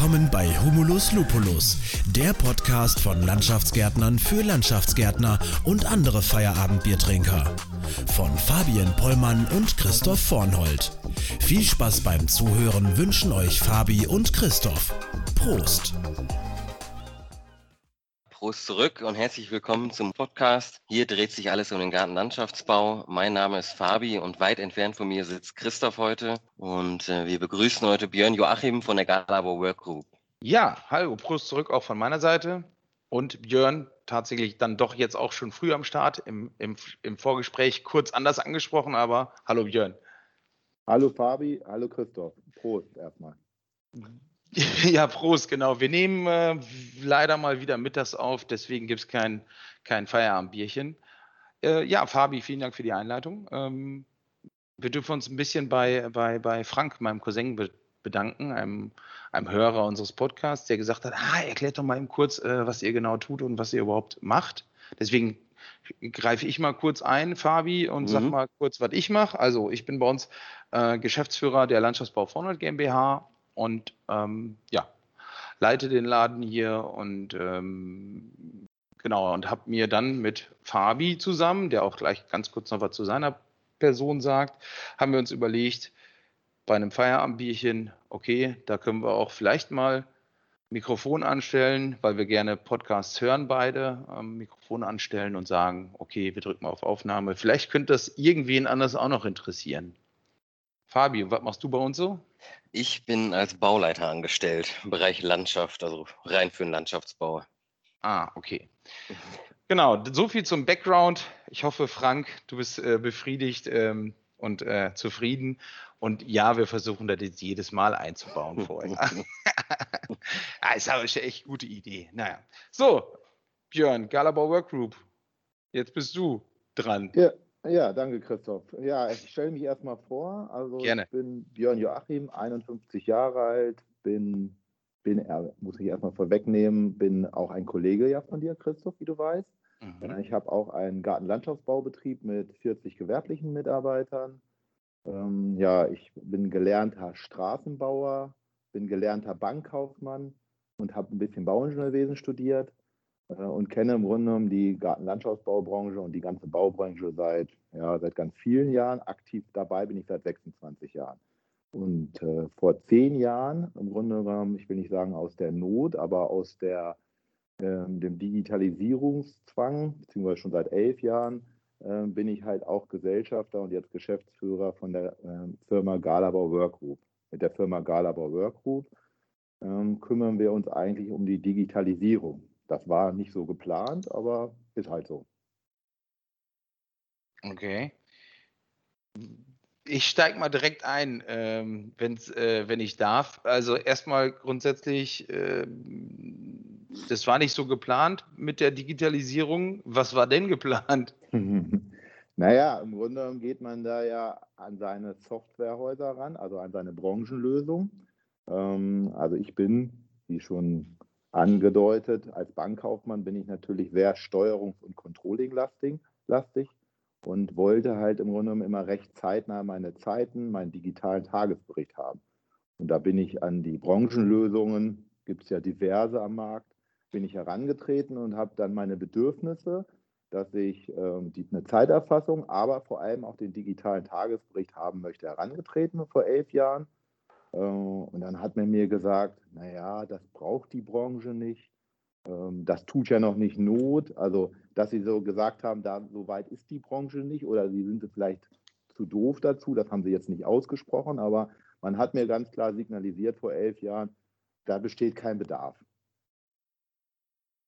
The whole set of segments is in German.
Willkommen bei Humulus Lupulus, der Podcast von Landschaftsgärtnern für Landschaftsgärtner und andere Feierabendbiertrinker. Von Fabian Pollmann und Christoph Vornhold. Viel Spaß beim Zuhören wünschen euch Fabi und Christoph. Prost! Prost zurück und herzlich willkommen zum Podcast. Hier dreht sich alles um den Gartenlandschaftsbau. Mein Name ist Fabi und weit entfernt von mir sitzt Christoph heute. Und äh, wir begrüßen heute Björn Joachim von der Galabo Work Group. Ja, hallo, Prost zurück auch von meiner Seite. Und Björn, tatsächlich dann doch jetzt auch schon früh am Start, im, im, im Vorgespräch kurz anders angesprochen, aber hallo Björn. Hallo Fabi, hallo Christoph. Prost erstmal. Ja, Prost, genau. Wir nehmen äh, leider mal wieder mittags auf, deswegen gibt es kein, kein Feierabendbierchen. Äh, ja, Fabi, vielen Dank für die Einleitung. Ähm, wir dürfen uns ein bisschen bei, bei, bei Frank, meinem Cousin, be bedanken, einem, einem Hörer unseres Podcasts, der gesagt hat, ah, erklärt doch mal eben kurz, äh, was ihr genau tut und was ihr überhaupt macht. Deswegen greife ich mal kurz ein, Fabi, und mhm. sag mal kurz, was ich mache. Also ich bin bei uns äh, Geschäftsführer der Landschaftsbau Vornhold GmbH und ähm, ja, leite den Laden hier und ähm, genau und habe mir dann mit Fabi zusammen, der auch gleich ganz kurz noch was zu seiner Person sagt, haben wir uns überlegt, bei einem Feierabendbierchen, okay, da können wir auch vielleicht mal Mikrofon anstellen, weil wir gerne Podcasts hören beide, ähm, Mikrofon anstellen und sagen, okay, wir drücken mal auf Aufnahme. Vielleicht könnte das irgendwen anders auch noch interessieren. Fabi, was machst du bei uns so? Ich bin als Bauleiter angestellt im Bereich Landschaft, also rein für den Landschaftsbau. Ah, okay. Genau, so viel zum Background. Ich hoffe, Frank, du bist äh, befriedigt ähm, und äh, zufrieden. Und ja, wir versuchen das jetzt jedes Mal einzubauen vorher. ja, ist aber eine echt gute Idee. Naja. So, Björn, Galabau Workgroup. Jetzt bist du dran. Ja. Ja, danke Christoph. Ja, ich stelle mich erstmal vor. Also Gerne. ich bin Björn Joachim, 51 Jahre alt, bin, bin muss ich erstmal vorwegnehmen, bin auch ein Kollege ja von dir, Christoph, wie du weißt. Mhm. Ich habe auch einen Gartenlandschaftsbaubetrieb mit 40 gewerblichen Mitarbeitern. Ähm, ja, ich bin gelernter Straßenbauer, bin gelernter Bankkaufmann und habe ein bisschen Bauingenieurwesen studiert und kenne im Grunde genommen die Gartenlandschaftsbaubranche und die ganze Baubranche seit, ja, seit ganz vielen Jahren. Aktiv dabei bin ich seit 26 Jahren. Und äh, vor zehn Jahren, im Grunde genommen, ich will nicht sagen aus der Not, aber aus der, äh, dem Digitalisierungszwang, beziehungsweise schon seit elf Jahren, äh, bin ich halt auch Gesellschafter und jetzt Geschäftsführer von der ähm, Firma Galabau Work Group. Mit der Firma Galabau Work Group ähm, kümmern wir uns eigentlich um die Digitalisierung das war nicht so geplant, aber ist halt so. Okay. Ich steige mal direkt ein, ähm, äh, wenn ich darf. Also erstmal grundsätzlich, äh, das war nicht so geplant mit der Digitalisierung. Was war denn geplant? naja, im Grunde genommen geht man da ja an seine Softwarehäuser ran, also an seine Branchenlösung. Ähm, also ich bin, wie schon angedeutet. Als Bankkaufmann bin ich natürlich sehr steuerungs- und controlling-lastig und wollte halt im Grunde genommen immer recht zeitnah meine Zeiten, meinen digitalen Tagesbericht haben. Und da bin ich an die Branchenlösungen, gibt es ja diverse am Markt, bin ich herangetreten und habe dann meine Bedürfnisse, dass ich äh, die, eine Zeiterfassung, aber vor allem auch den digitalen Tagesbericht haben möchte, herangetreten vor elf Jahren und dann hat man mir gesagt, naja, das braucht die Branche nicht. Ähm, das tut ja noch nicht Not. Also, dass sie so gesagt haben, da so weit ist die Branche nicht oder sie sind vielleicht zu doof dazu, das haben sie jetzt nicht ausgesprochen, aber man hat mir ganz klar signalisiert vor elf Jahren, da besteht kein Bedarf.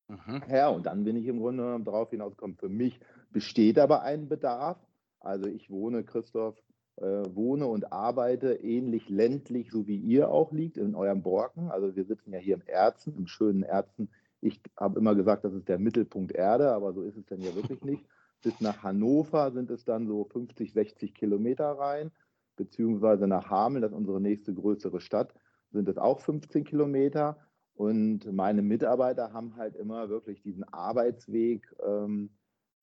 Mhm. Ja, und dann bin ich im Grunde darauf hinausgekommen, für mich besteht aber ein Bedarf. Also ich wohne, Christoph, äh, wohne und arbeite ähnlich ländlich, so wie ihr auch liegt, in eurem Borken. Also wir sitzen ja hier im Erzen, im schönen Erzen. Ich habe immer gesagt, das ist der Mittelpunkt Erde, aber so ist es denn ja wirklich nicht. Bis nach Hannover sind es dann so 50, 60 Kilometer rein, beziehungsweise nach Hameln, das ist unsere nächste größere Stadt, sind es auch 15 Kilometer. Und meine Mitarbeiter haben halt immer wirklich diesen Arbeitsweg ähm,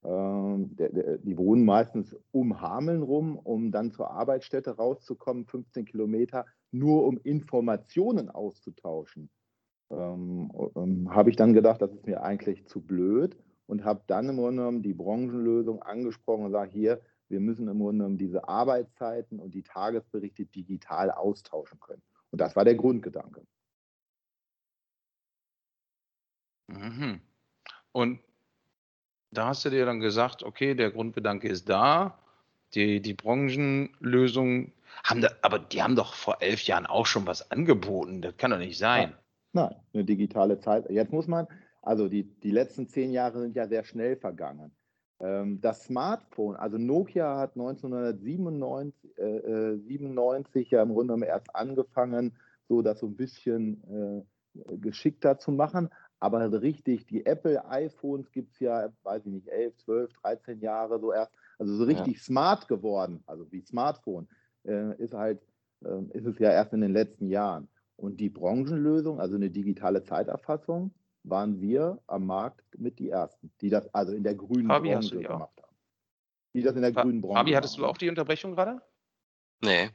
die wohnen meistens um Hameln rum, um dann zur Arbeitsstätte rauszukommen, 15 Kilometer, nur um Informationen auszutauschen. Ähm, ähm, habe ich dann gedacht, das ist mir eigentlich zu blöd und habe dann im Grunde genommen die Branchenlösung angesprochen und sage, hier, wir müssen im Grunde genommen diese Arbeitszeiten und die Tagesberichte digital austauschen können. Und das war der Grundgedanke. Mhm. Und da hast du dir dann gesagt, okay, der Grundgedanke ist da, die, die Branchenlösung haben da, aber die haben doch vor elf Jahren auch schon was angeboten. Das kann doch nicht sein. Nein, eine digitale Zeit. Jetzt muss man, also die, die letzten zehn Jahre sind ja sehr schnell vergangen. Ähm, das Smartphone, also Nokia hat 1997 äh, 97 äh, ja im Grunde genommen erst angefangen, so das so ein bisschen äh, geschickter zu machen. Aber richtig, die Apple iPhones gibt es ja, weiß ich nicht, 11, 12, 13 Jahre so erst. Also so richtig ja. smart geworden, also wie Smartphone, äh, ist halt, äh, ist es ja erst in den letzten Jahren. Und die Branchenlösung, also eine digitale Zeiterfassung, waren wir am Markt mit die ersten, die das also in der grünen Fabi, Branche gemacht haben. Die das in der Fa grünen Branche. Fabi, hattest du auch die Unterbrechung gerade? Nee.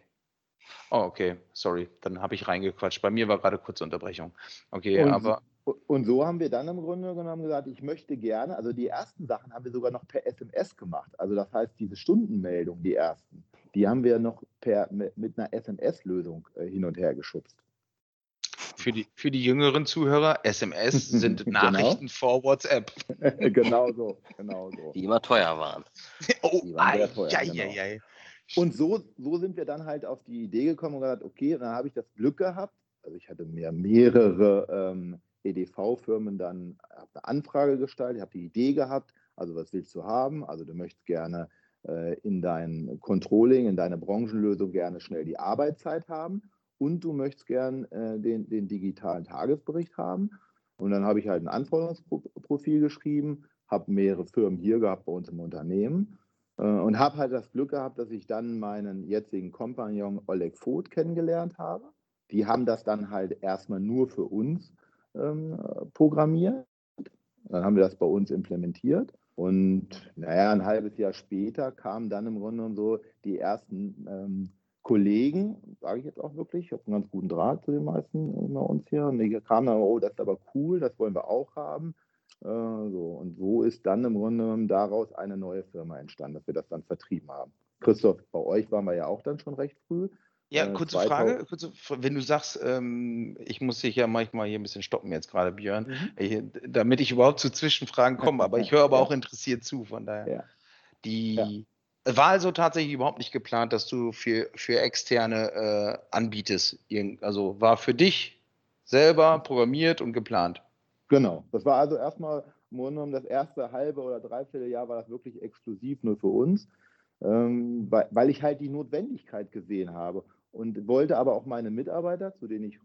Oh, okay, sorry, dann habe ich reingequatscht. Bei mir war gerade kurze Unterbrechung. Okay, und, aber. Und so haben wir dann im Grunde genommen gesagt, ich möchte gerne, also die ersten Sachen haben wir sogar noch per SMS gemacht. Also das heißt, diese Stundenmeldung, die ersten, die haben wir noch per, mit einer SMS-Lösung äh, hin und her geschubst. Für die, für die jüngeren Zuhörer, SMS sind genau. Nachrichten genau. vor WhatsApp. genau so, genau so. Die immer teuer waren. Oh, die waren ei, teuer, ei, genau. ei, Und so, so sind wir dann halt auf die Idee gekommen und gesagt, okay, dann habe ich das Glück gehabt. Also ich hatte mir mehrere ähm, EDV-Firmen dann eine Anfrage gestellt, ich habe die Idee gehabt, also was willst du haben? Also du möchtest gerne äh, in dein Controlling, in deine Branchenlösung gerne schnell die Arbeitszeit haben und du möchtest gern äh, den, den digitalen Tagesbericht haben. Und dann habe ich halt ein Anforderungsprofil geschrieben, habe mehrere Firmen hier gehabt bei uns im Unternehmen äh, und habe halt das Glück gehabt, dass ich dann meinen jetzigen Kompagnon Oleg Voth kennengelernt habe. Die haben das dann halt erstmal nur für uns ähm, programmiert. Dann haben wir das bei uns implementiert. Und naja, ein halbes Jahr später kamen dann im Grunde genommen so die ersten ähm, Kollegen, sage ich jetzt auch wirklich, ich habe einen ganz guten Draht zu den meisten bei uns hier. Und die kamen dann, oh, das ist aber cool, das wollen wir auch haben. Äh, so. Und so ist dann im Grunde genommen daraus eine neue Firma entstanden, dass wir das dann vertrieben haben. Christoph, bei euch waren wir ja auch dann schon recht früh. Ja, äh, kurze Frage, kurze, wenn du sagst, ähm, ich muss dich ja manchmal hier ein bisschen stoppen jetzt gerade, Björn, mhm. ich, damit ich überhaupt zu Zwischenfragen komme, aber ich höre aber auch interessiert zu, von daher. Ja. Die ja. war also tatsächlich überhaupt nicht geplant, dass du für, für Externe äh, anbietest. Also war für dich selber programmiert und geplant. Genau, das war also erstmal im Grunde genommen das erste halbe oder dreiviertel Jahr war das wirklich exklusiv nur für uns, ähm, weil, weil ich halt die Notwendigkeit gesehen habe und wollte aber auch meine Mitarbeiter, zu denen ich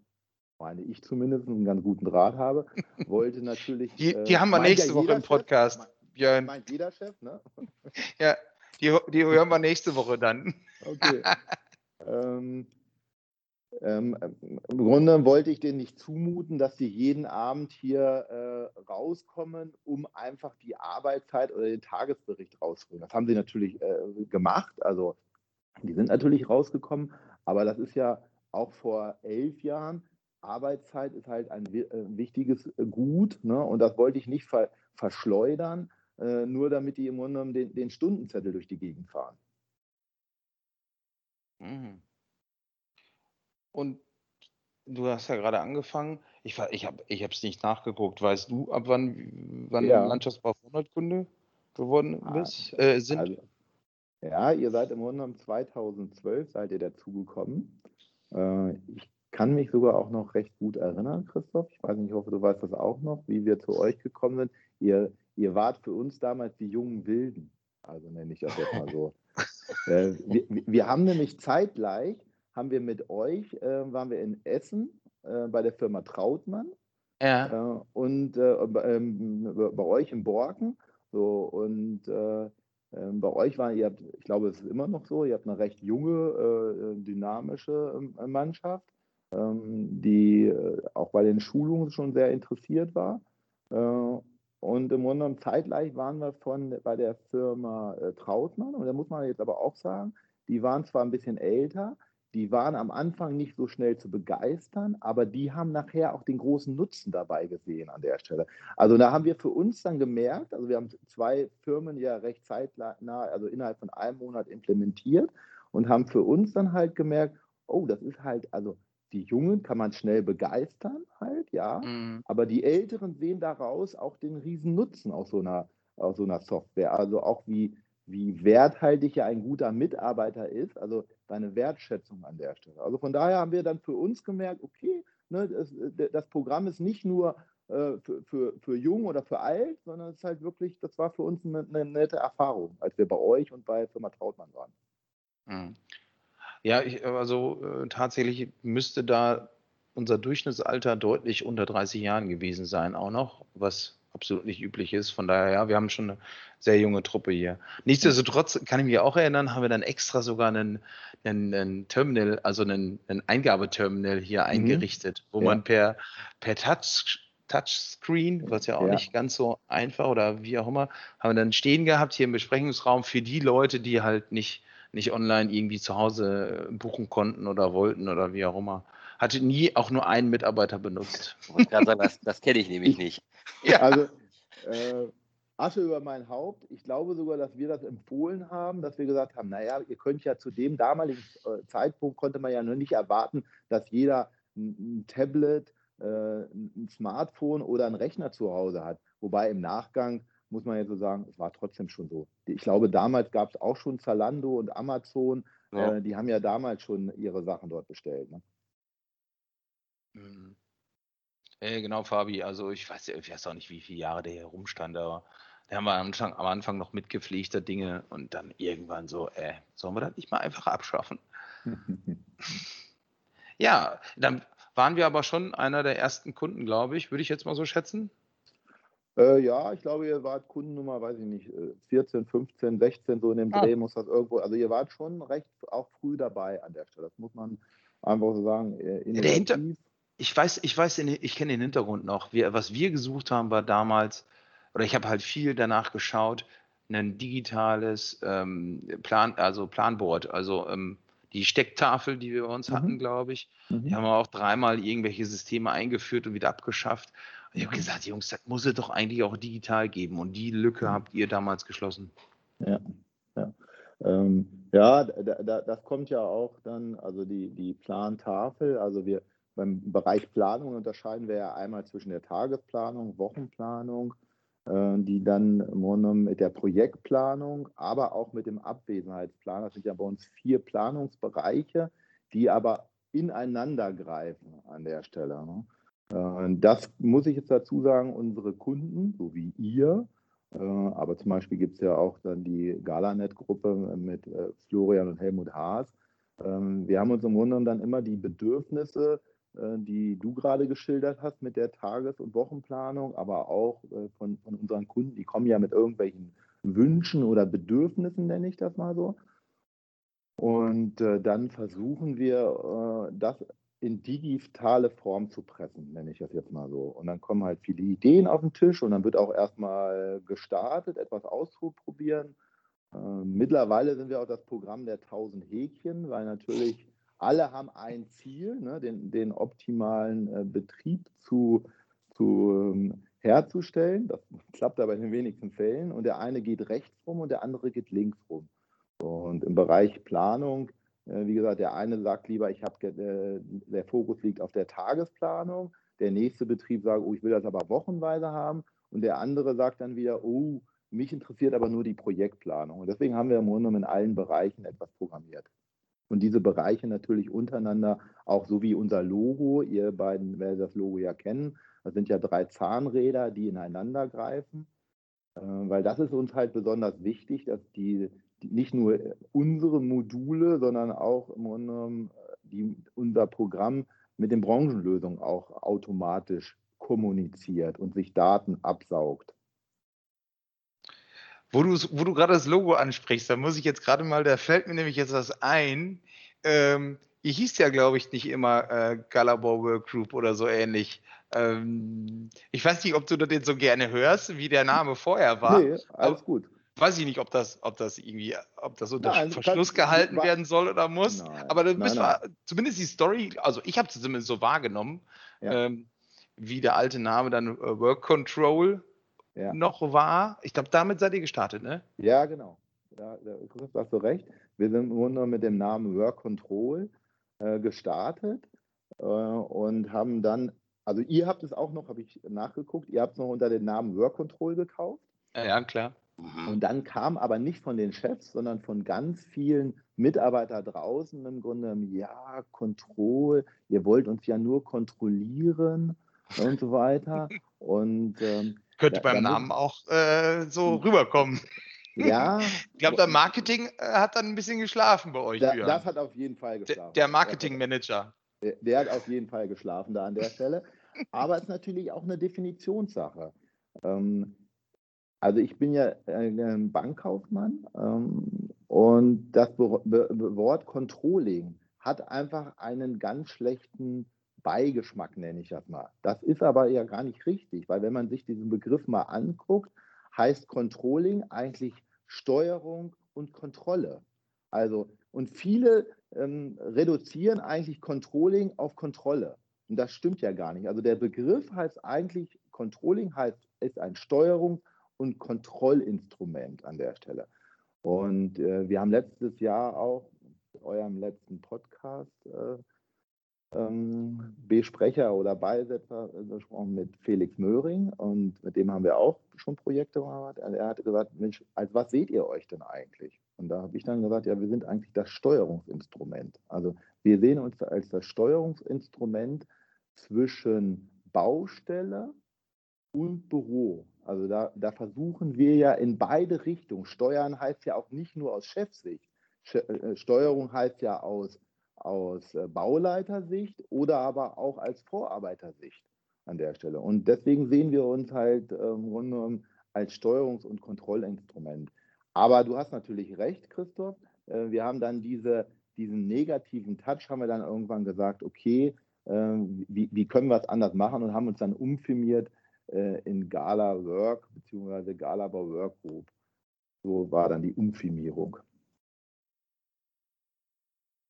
meine ich zumindest einen ganz guten Draht habe, wollte natürlich. Die, die äh, haben wir nächste ja Woche im Podcast. Chef, Björn. Meint jeder Chef, ne? Ja, die, die hören wir nächste Woche dann. Okay. ähm, ähm, Im Grunde wollte ich denen nicht zumuten, dass sie jeden Abend hier äh, rauskommen, um einfach die Arbeitszeit oder den Tagesbericht rauszuholen. Das haben sie natürlich äh, gemacht. Also die sind natürlich rausgekommen, aber das ist ja auch vor elf Jahren. Arbeitszeit ist halt ein äh, wichtiges äh, Gut ne? und das wollte ich nicht ver verschleudern, äh, nur damit die im Grunde den, den Stundenzettel durch die Gegend fahren. Mhm. Und du hast ja gerade angefangen. Ich, ich habe es nicht nachgeguckt. Weißt du, ab wann, wann ja. Landschaftsbau 100 Kunde geworden ah, bist, äh, sind? Also, ja, ihr seid im Grunde genommen 2012 seid ihr dazugekommen. Äh, ich kann mich sogar auch noch recht gut erinnern, Christoph. Ich weiß nicht, ich hoffe, du weißt das auch noch, wie wir zu euch gekommen sind. Ihr, ihr wart für uns damals die jungen Wilden. Also nenne ich das jetzt mal so. äh, wir, wir, haben nämlich zeitgleich, haben wir mit euch, äh, waren wir in Essen äh, bei der Firma Trautmann. Ja. Äh, und äh, ähm, bei euch in Borken. So, und ähm, bei euch war, ihr habt, ich glaube, es ist immer noch so, ihr habt eine recht junge, äh, dynamische ähm, Mannschaft, die äh, auch bei den Schulungen schon sehr interessiert war. Äh, Und im Grunde genommen zeitgleich waren wir von, bei der Firma äh, Trautmann. Und da muss man jetzt aber auch sagen, die waren zwar ein bisschen älter, die waren am Anfang nicht so schnell zu begeistern, aber die haben nachher auch den großen Nutzen dabei gesehen an der Stelle. Also da haben wir für uns dann gemerkt, also wir haben zwei Firmen ja recht zeitnah, also innerhalb von einem Monat implementiert und haben für uns dann halt gemerkt, oh, das ist halt, also die Jungen kann man schnell begeistern halt, ja, mhm. aber die Älteren sehen daraus auch den riesen Nutzen aus so einer, aus so einer Software. Also auch wie, wie werthaltig ja ein guter Mitarbeiter ist, also deine Wertschätzung an der Stelle. Also von daher haben wir dann für uns gemerkt, okay, ne, das, das, Programm ist nicht nur äh, für, für, für jung oder für alt, sondern es ist halt wirklich, das war für uns eine, eine nette Erfahrung, als wir bei euch und bei Firma Trautmann waren. Mhm. Ja, ich, also äh, tatsächlich müsste da unser Durchschnittsalter deutlich unter 30 Jahren gewesen sein, auch noch, was absolut nicht üblich ist. Von daher, ja, wir haben schon eine sehr junge Truppe hier. Nichtsdestotrotz kann ich mich auch erinnern, haben wir dann extra sogar einen, einen, einen Terminal, also einen, einen Eingabeterminal hier mhm. eingerichtet, wo ja. man per, per Touch, Touchscreen, was ja auch ja. nicht ganz so einfach oder wie auch immer, haben wir dann stehen gehabt hier im Besprechungsraum für die Leute, die halt nicht, nicht online irgendwie zu Hause buchen konnten oder wollten oder wie auch immer. Hatte nie auch nur einen Mitarbeiter benutzt. Ich kann sagen, das, das kenne ich nämlich nicht. Ja. Also, äh, Asche über mein Haupt. Ich glaube sogar, dass wir das empfohlen haben, dass wir gesagt haben, naja, ihr könnt ja zu dem damaligen äh, Zeitpunkt konnte man ja noch nicht erwarten, dass jeder ein, Tablet, äh, ein Smartphone oder einen Rechner zu Hause hat. Wobei im Nachgang muss man ja so sagen, es war trotzdem schon so. Ich glaube, damals gab es auch schon Zalando und Amazon. Ja. Äh, die haben ja damals schon ihre Sachen dort bestellt. Ne? Mhm. Äh, genau, Fabi. Also ich weiß, ich weiß auch nicht, wie viele Jahre der hier rumstand, aber da haben wir am Anfang, am Anfang noch mitgepflegter Dinge und dann irgendwann so, äh, sollen wir das nicht mal einfach abschaffen? ja, dann waren wir aber schon einer der ersten Kunden, glaube ich, würde ich jetzt mal so schätzen. Äh, ja, ich glaube, ihr wart Kundennummer, weiß ich nicht, 14, 15, 16, so in dem ah. Dreh muss das irgendwo, also ihr wart schon recht auch früh dabei an der Stelle. Das muss man einfach so sagen. Äh, ja, der Hinter ich weiß, ich weiß, ich kenne den Hintergrund noch. Wir, was wir gesucht haben, war damals, oder ich habe halt viel danach geschaut, ein digitales ähm, Plan, also Planboard, also ähm, die Stecktafel, die wir bei uns mhm. hatten, glaube ich. Mhm. Die haben wir auch dreimal irgendwelche Systeme eingeführt und wieder abgeschafft. Und ich habe gesagt, Jungs, das muss es doch eigentlich auch digital geben. Und die Lücke mhm. habt ihr damals geschlossen. Ja, ja. Ähm, ja, da, da, das kommt ja auch dann, also die, die Plantafel, also wir, beim Bereich Planung unterscheiden wir ja einmal zwischen der Tagesplanung, Wochenplanung, äh, die dann mit der Projektplanung, aber auch mit dem Abwesenheitsplan. Das sind ja bei uns vier Planungsbereiche, die aber ineinander greifen an der Stelle. Ne? Äh, das muss ich jetzt dazu sagen, unsere Kunden, so wie ihr, äh, aber zum Beispiel gibt es ja auch dann die Galanet-Gruppe mit Florian und Helmut Haas. Ähm, wir haben uns im Grunde dann immer die Bedürfnisse äh, die du gerade geschildert hast mit der Tages- und Wochenplanung, aber auch äh, von, von unseren Kunden, die kommen ja mit irgendwelchen Wünschen oder Bedürfnissen, nenne ich das mal so. Und äh, dann versuchen wir, das in digitale Form zu pressen, nenne ich das jetzt mal so. Und dann kommen halt viele Ideen auf den Tisch und dann wird auch erstmal gestartet, etwas auszuprobieren. mittlerweile sind wir auch das Programm der 1000 Häkchen, weil natürlich alle haben ein Ziel, ne, den, den, optimalen äh, Betrieb zu, zu ähm, herzustellen. Das klappt aber in den wenigsten Fällen. Und der eine geht rechts rum und der andere geht links rum. Und im Bereich Planung, äh, wie gesagt, der eine sagt lieber, ich habe äh, der Fokus liegt auf der Tagesplanung. Der nächste Betrieb sagt, oh, ich will das aber wochenweise haben. Und der andere sagt dann wieder, oh, mich interessiert aber nur die Projektplanung. Und deswegen haben wir im Grunde genommen in allen Bereichen etwas programmiert. Und diese Bereiche natürlich untereinander, auch so wie unser Logo, ihr beiden werdet das Logo ja kennen, das sind ja drei Zahnräder, die ineinander greifen, äh, weil das ist uns halt besonders wichtig, dass die, die nicht nur unsere Module, sondern auch Grunde die, unser Programm mit den Branchenlösungen auch automatisch kommuniziert und sich Daten absaugt. Wo du, wo du gerade das Logo ansprichst, da muss ich jetzt gerade mal, da fällt mir nämlich jetzt was ein. Ähm, ihr hieß ja, glaube ich, nicht immer äh, Gallabor Work Group oder so ähnlich. Ähm, ich weiß nicht, ob du den so gerne hörst, wie der Name vorher war. Nee, alles gut. Weiß ich nicht, ob das, ob das irgendwie, ob das unter nein, Verschluss gehalten werden soll oder muss. Nein, aber dann nein, wir, zumindest die Story, also ich habe es zumindest so wahrgenommen, ja. ähm, wie der alte Name dann äh, Work Control ja. noch war. Ich glaube, damit seid ihr gestartet, ne? Ja, genau. Ja, da hast du recht. Wir sind nur mit dem Namen Work Control äh, gestartet äh, und haben dann, also ihr habt es auch noch, habe ich nachgeguckt, ihr habt es noch unter dem Namen Work Control gekauft. Ja, klar. Mhm. Und dann kam aber nicht von den Chefs, sondern von ganz vielen Mitarbeitern draußen im Grunde, ja, Kontroll, ihr wollt uns ja nur kontrollieren und so weiter. Und ähm, könnte beim Namen auch äh, so hm. rüberkommen. Ja. Ich glaube, der Marketing äh, hat dann ein bisschen geschlafen bei euch. Da, das hat auf jeden Fall geschlafen. Der, Marketingmanager. Der, der, hat auf jeden Fall geschlafen da an der Stelle. Aber es ist natürlich auch eine Definitionssache. Ähm, also ich bin ja ein Bankkaufmann ähm, und das Wort Controlling hat einfach einen ganz schlechten Beigeschmack, nenne ich das mal. Das ist aber ja gar nicht richtig, weil wenn man sich diesen Begriff mal anguckt, heißt Controlling eigentlich Steuerung und Kontrolle. Also, und viele ähm, reduzieren eigentlich Controlling auf Kontrolle. Und das stimmt ja gar nicht. Also der Begriff heißt eigentlich, Controlling heißt, ist ein Steuerungs- und Kontrollinstrument an der Stelle. Und äh, wir haben letztes Jahr auch in eurem letzten Podcast äh, ähm, Besprecher oder Beisetzer gesprochen mit Felix Möhring und mit dem haben wir auch schon Projekte gemacht. Er hat gesagt, Mensch, als was seht ihr euch denn eigentlich? Und da habe ich dann gesagt, ja, wir sind eigentlich das Steuerungsinstrument. Also wir sehen uns als das Steuerungsinstrument zwischen Baustelle und Büro. Also da, da versuchen wir ja in beide Richtungen. Steuern heißt ja auch nicht nur aus Chefsicht. Äh, Steuerung heißt ja aus aus äh, Bauleitersicht oder aber auch als Vorarbeitersicht an der Stelle. Und deswegen sehen wir uns halt ähm, als Steuerungs- und Kontrollinstrument. Aber du hast natürlich recht, Christoph. Äh, wir haben dann diese, diesen negativen Touch, haben wir dann irgendwann gesagt, okay, äh, wie, wie, können wir es anders machen und haben uns dann umfirmiert äh, in Gala Work bzw. Gala Work Group. So war dann die Umfirmierung.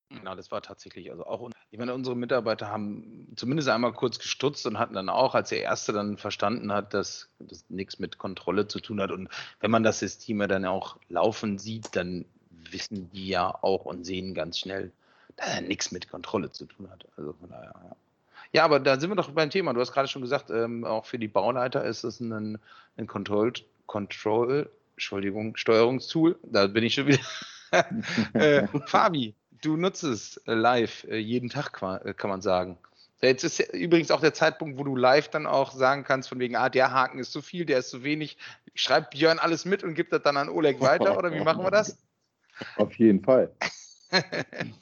Genau, das war tatsächlich also auch. Ich meine, unsere Mitarbeiter haben zumindest einmal kurz gestutzt und hatten dann auch, als der Erste dann verstanden hat, dass das nichts mit Kontrolle zu tun hat. Und wenn man das System ja dann auch laufen sieht, dann wissen die ja auch und sehen ganz schnell, dass er nichts mit Kontrolle zu tun hat. Also von daher, ja. Ja, aber da sind wir doch beim Thema. Du hast gerade schon gesagt, ähm, auch für die Bauleiter ist es ein, ein Control, Control, Entschuldigung, Steuerungstool. Da bin ich schon wieder. äh, Fabi, du nutzt es äh, live äh, jeden Tag, äh, kann man sagen. Jetzt ist übrigens auch der Zeitpunkt, wo du live dann auch sagen kannst, von wegen, ah, der Haken ist zu viel, der ist zu wenig. Schreibt Björn alles mit und gibt das dann an Oleg weiter, oder wie machen wir das? Auf jeden Fall.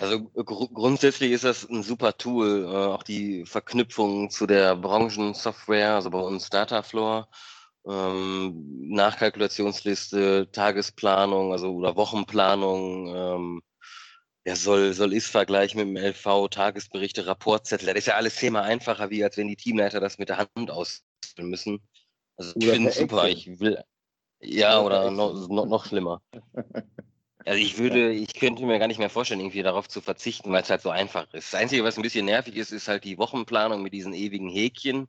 Also gr grundsätzlich ist das ein super Tool, äh, auch die Verknüpfung zu der Branchensoftware, also bei uns Datafloor, ähm, Nachkalkulationsliste, Tagesplanung, also oder Wochenplanung, ähm, ja, soll, soll Ist-Vergleich mit dem LV, Tagesberichte, Rapportzettel, das ist ja alles Thema einfacher, wie als wenn die Teamleiter das mit der Hand ausfüllen müssen. Also ich finde es super, ich will, ja, oder, oder noch, noch, noch schlimmer. Also ich würde, ich könnte mir gar nicht mehr vorstellen, irgendwie darauf zu verzichten, weil es halt so einfach ist. Das Einzige, was ein bisschen nervig ist, ist halt die Wochenplanung mit diesen ewigen Häkchen.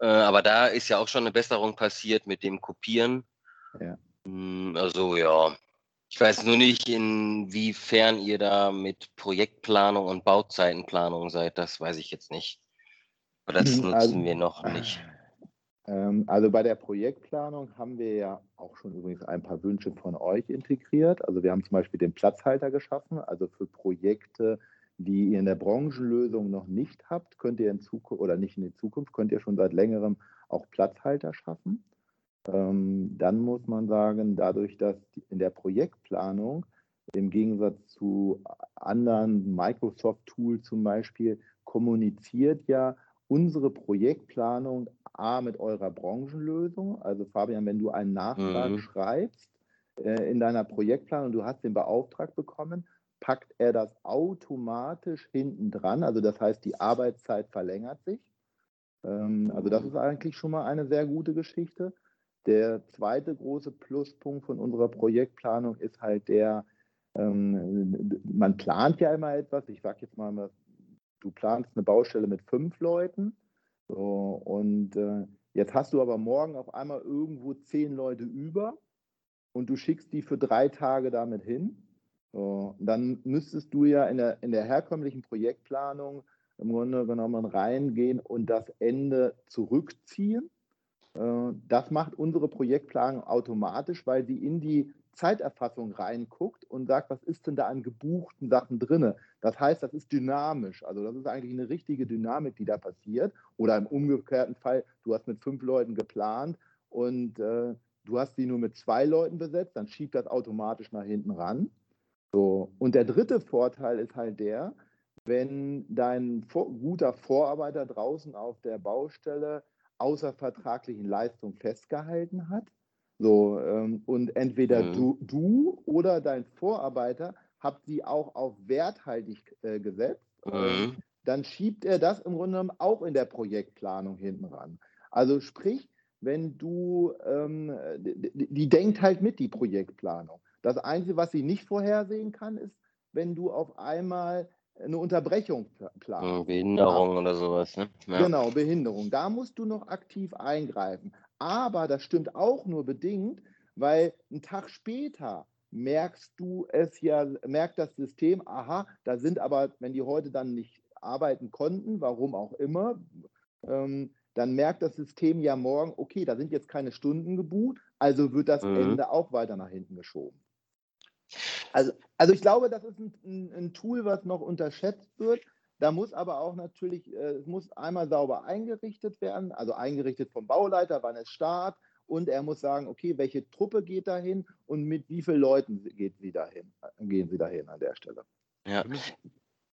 Äh, aber da ist ja auch schon eine Besserung passiert mit dem Kopieren. Ja. Hm, also ja, ich weiß nur nicht, inwiefern ihr da mit Projektplanung und Bauzeitenplanung seid. Das weiß ich jetzt nicht. Aber das hm, nutzen also, wir noch nicht. Ähm, also bei der Projektplanung haben wir ja auch schon übrigens ein paar Wünsche von euch integriert. Also wir haben zum Beispiel den Platzhalter geschaffen. Also für Projekte, die ihr in der Branchenlösung noch nicht habt, könnt ihr in Zukunft oder nicht in der Zukunft, könnt ihr schon seit längerem auch Platzhalter schaffen. Ähm, dann muss man sagen, dadurch, dass in der Projektplanung im Gegensatz zu anderen Microsoft-Tools zum Beispiel kommuniziert ja unsere Projektplanung A mit eurer Branchenlösung. Also Fabian, wenn du einen Nachtrag mhm. schreibst äh, in deiner Projektplanung, du hast den beauftragt bekommen, packt er das automatisch hinten dran. Also das heißt, die Arbeitszeit verlängert sich. Ähm, also das ist eigentlich schon mal eine sehr gute Geschichte. Der zweite große Pluspunkt von unserer Projektplanung ist halt der, ähm, man plant ja immer etwas. Ich sage jetzt mal, du planst eine Baustelle mit fünf Leuten so, und äh, jetzt hast du aber morgen auf einmal irgendwo zehn Leute über und du schickst die für drei Tage damit hin. So, dann müsstest du ja in der, in der herkömmlichen Projektplanung im Grunde genommen reingehen und das Ende zurückziehen. Äh, das macht unsere Projektplanung automatisch, weil sie in die Zeiterfassung reinguckt und sagt, was ist denn da an gebuchten Sachen drin. Das heißt, das ist dynamisch. Also das ist eigentlich eine richtige Dynamik, die da passiert. Oder im umgekehrten Fall, du hast mit fünf Leuten geplant und äh, du hast sie nur mit zwei Leuten besetzt, dann schiebt das automatisch nach hinten ran. So. Und der dritte Vorteil ist halt der, wenn dein guter Vorarbeiter draußen auf der Baustelle außervertraglichen Leistungen festgehalten hat, so, ähm, und entweder mhm. du, du oder dein Vorarbeiter habt sie auch auf werthaltig äh, gesetzt, mhm. dann schiebt er das im Grunde genommen auch in der Projektplanung hinten ran. Also sprich, wenn du, ähm, die, die denkt halt mit, die Projektplanung. Das Einzige, was sie nicht vorhersehen kann, ist, wenn du auf einmal eine Unterbrechung planst. Behinderung ja. oder sowas. Ne? Ja. Genau, Behinderung. Da musst du noch aktiv eingreifen. Aber das stimmt auch nur bedingt, weil einen Tag später merkst du es ja, merkt das System, aha, da sind aber, wenn die heute dann nicht arbeiten konnten, warum auch immer, ähm, dann merkt das System ja morgen, okay, da sind jetzt keine Stunden gebucht, also wird das mhm. Ende auch weiter nach hinten geschoben. Also, also ich glaube, das ist ein, ein, ein Tool, was noch unterschätzt wird. Da muss aber auch natürlich, äh, es muss einmal sauber eingerichtet werden, also eingerichtet vom Bauleiter, wann es Start, und er muss sagen, okay, welche Truppe geht dahin und mit wie vielen Leuten geht sie dahin, gehen sie dahin an der Stelle. Ja,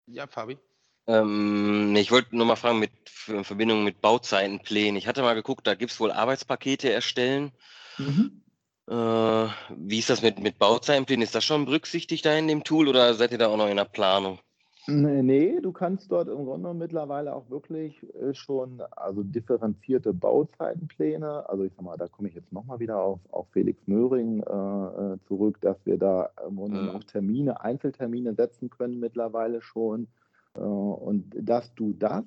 ja Fabi. Ähm, ich wollte nur mal fragen, mit, in Verbindung mit Bauzeitenplänen. Ich hatte mal geguckt, da gibt es wohl Arbeitspakete erstellen. Mhm. Äh, wie ist das mit, mit Bauzeitenplänen? Ist das schon berücksichtigt da in dem Tool oder seid ihr da auch noch in der Planung? Nee, du kannst dort im Grunde mittlerweile auch wirklich äh, schon also differenzierte Bauzeitenpläne, also ich sag mal, da komme ich jetzt nochmal wieder auf, auf Felix Möhring äh, äh, zurück, dass wir da im Grunde mhm. auch Termine, Einzeltermine setzen können mittlerweile schon. Äh, und dass du das